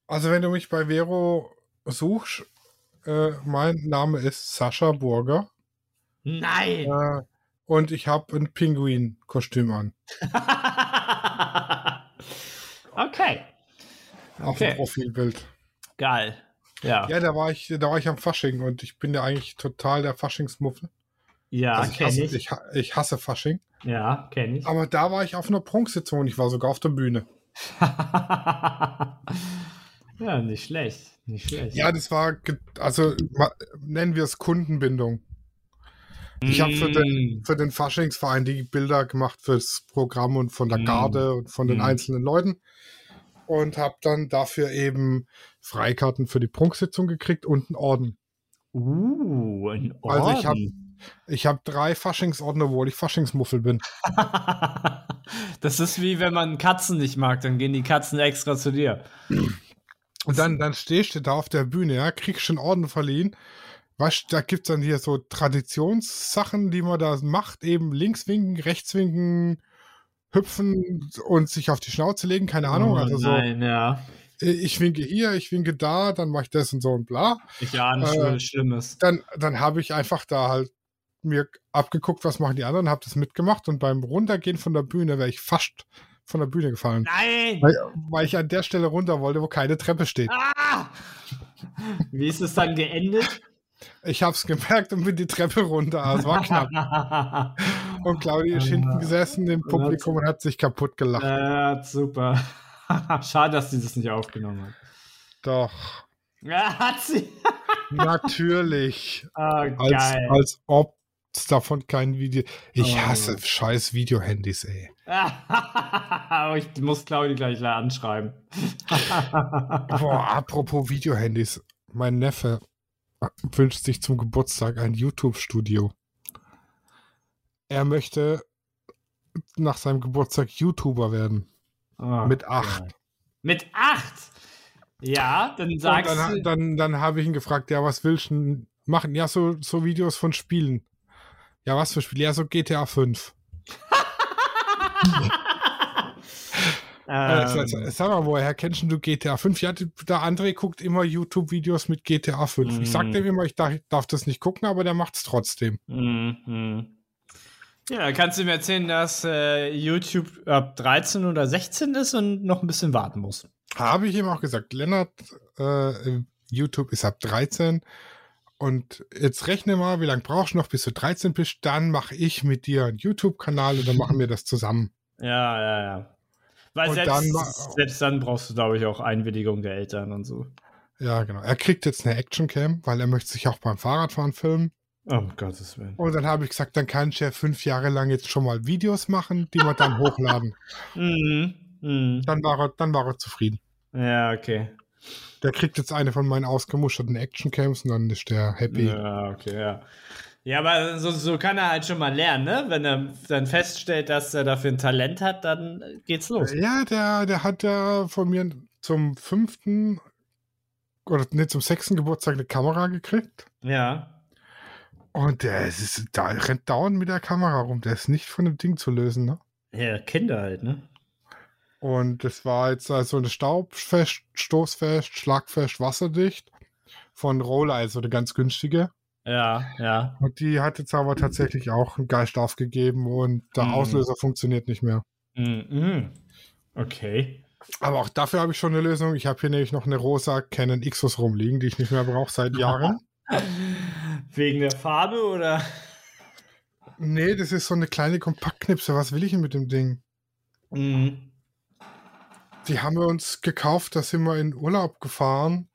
Also, wenn du mich bei Vero suchst, äh, mein Name ist Sascha Burger Nein! äh, und ich habe ein Pinguin-Kostüm an. [laughs] okay, Auf Okay. dem Profilbild. geil. Ja, ja, Ja, da war ich, da war ich am Fasching und ich bin ja eigentlich total der Faschingsmuffel. Also ich, kenne hasse, ich. ich, ich hasse Fasching. Ja, kenne ich. Aber da war ich auf einer Prunksitzung und ich war sogar auf der Bühne. [laughs] ja, nicht schlecht. Nicht schlecht. Ja, das war, also nennen wir es Kundenbindung. Ich habe für den, Mm. für den Faschingsverein die Bilder gemacht fürs Programm und von der Mm. Garde und von den Mm. einzelnen Leuten. Und habe dann dafür eben Freikarten für die Prunksitzung gekriegt und einen Orden. Uh, ein Orden. Also ich hab- Ich habe drei Faschingsorden, obwohl ich Faschingsmuffel bin. [laughs] das ist wie wenn man Katzen nicht mag, dann gehen die Katzen extra zu dir. Und dann, dann stehst du da auf der Bühne, ja, kriegst schon Orden verliehen. Weißt, du, da gibt's dann hier so Traditionssachen, die man da macht, eben links winken, rechts winken, hüpfen und sich auf die Schnauze legen, keine Ahnung. Oh, also so, nein, ja. äh, ich winke hier, ich winke da, dann mache ich das und so und bla. Ich ahne Äh, Schlimmes. Dann, dann habe ich einfach da halt mir abgeguckt, was machen die anderen, habe das mitgemacht und beim Runtergehen von der Bühne wäre ich fast von der Bühne gefallen. Nein! Weil, weil ich an der Stelle runter wollte, wo keine Treppe steht. Ah! Wie ist es dann geendet? Ich habe es gemerkt und bin die Treppe runter. aber Es war knapp. [laughs] Und Claudia ist hinten gesessen im Publikum und hat sich kaputt gelacht. äh, super. [laughs] Schade, dass sie das nicht aufgenommen hat. Doch, [laughs] Ja, hat sie. natürlich. [laughs] Ah, Als, als ob es davon kein Video. Ich Oh. hasse scheiß Videohandys, ey. ich muss Claudi gleich anschreiben. Boah, apropos Videohandys. Mein Neffe wünscht sich zum Geburtstag ein YouTube-Studio. Er möchte nach seinem Geburtstag YouTuber werden. Oh, Mit acht. geil. Mit acht? Ja, dann Und sagst dann, du. dann, dann habe ich ihn gefragt, ja, was willst du denn machen? Ja, so, so Videos von Spielen. Ja, was für Spiele? Ja, so GTA 5. [laughs] ähm, Äh, sag, mal, woher kennst du GTA 5? Ja, der André guckt immer YouTube-Videos mit GTA 5. Mm. Ich sag dem immer, ich darf, darf, das nicht gucken, aber der macht's trotzdem. Mm, Ja, kannst du mir erzählen, dass äh, YouTube ab 13 oder 16 ist und noch ein bisschen warten muss? Habe ich ihm auch gesagt. Lennart, äh, YouTube ist ab 13 und jetzt rechne mal, wie lange brauchst du noch, bis du 13 bist, dann mache ich mit dir einen YouTube-Kanal und dann machen wir das zusammen. Ja, ja, ja. Weil selbst dann, selbst dann brauchst du, glaube ich, auch Einwilligung der Eltern und so. Ja, genau. Er kriegt jetzt eine Actioncam, weil er möchte sich auch beim Fahrradfahren filmen. Oh, um Gottes Willen. Und dann habe ich gesagt, dann kann ich ja fünf Jahre lang jetzt schon mal Videos machen, die wir dann [laughs] hochladen. Mhm. Mhm. Dann, war er, dann war er zufrieden. Ja, okay. Der kriegt jetzt eine von meinen ausgemusterten Actioncams und dann ist der happy. Ja, okay, ja. Ja, aber so, so kann er halt schon mal lernen, ne? Wenn er dann feststellt, dass er dafür ein Talent hat, dann geht's los. Ja, der, der hat ja von mir zum fünften oder ne, zum sechsten Geburtstag eine Kamera gekriegt. Ja. Und der ist, da rennt dauernd mit der Kamera rum. Der ist nicht von dem Ding zu lösen, ne? Ja, Kinder halt, ne? Und das war jetzt also eine Staubfest, Stoßfest, Schlagfest, wasserdicht von Roller, also eine ganz günstige. Ja, ja. Und die hat jetzt aber tatsächlich auch einen Geist aufgegeben und der mm. Auslöser funktioniert nicht mehr. Mm Okay. Aber auch dafür habe ich schon eine Lösung. Ich habe hier nämlich noch eine rosa Canon Xus rumliegen, die ich nicht mehr brauche seit [laughs] Jahren. [laughs] Wegen der Farbe oder? Nee, das ist so eine kleine Kompaktknipse. Was will ich denn mit dem Ding? Mhm. Die haben wir uns gekauft, da sind wir in Urlaub gefahren.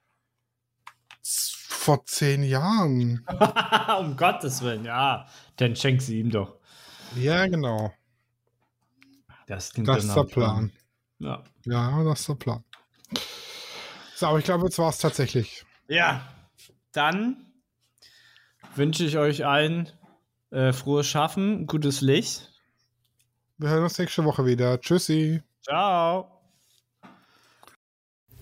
Vor zehn Jahren. [laughs] um Gottes Willen, ja. Dann schenk sie ihm doch. Ja, genau. Das, das ist der Plan. Ja. ja, das ist der Plan. So, aber ich glaube, jetzt war es tatsächlich. Ja, dann wünsche ich euch allen äh, frohes Schaffen, gutes Licht. Wir hören uns nächste Woche wieder. Tschüssi. Ciao.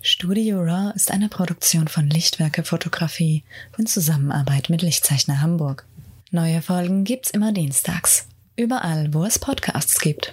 Studio Raw ist eine Produktion von Lichtwerke Fotografie in Zusammenarbeit mit Lichtzeichner Hamburg. Neue Folgen gibt's immer dienstags. Überall, wo es Podcasts gibt.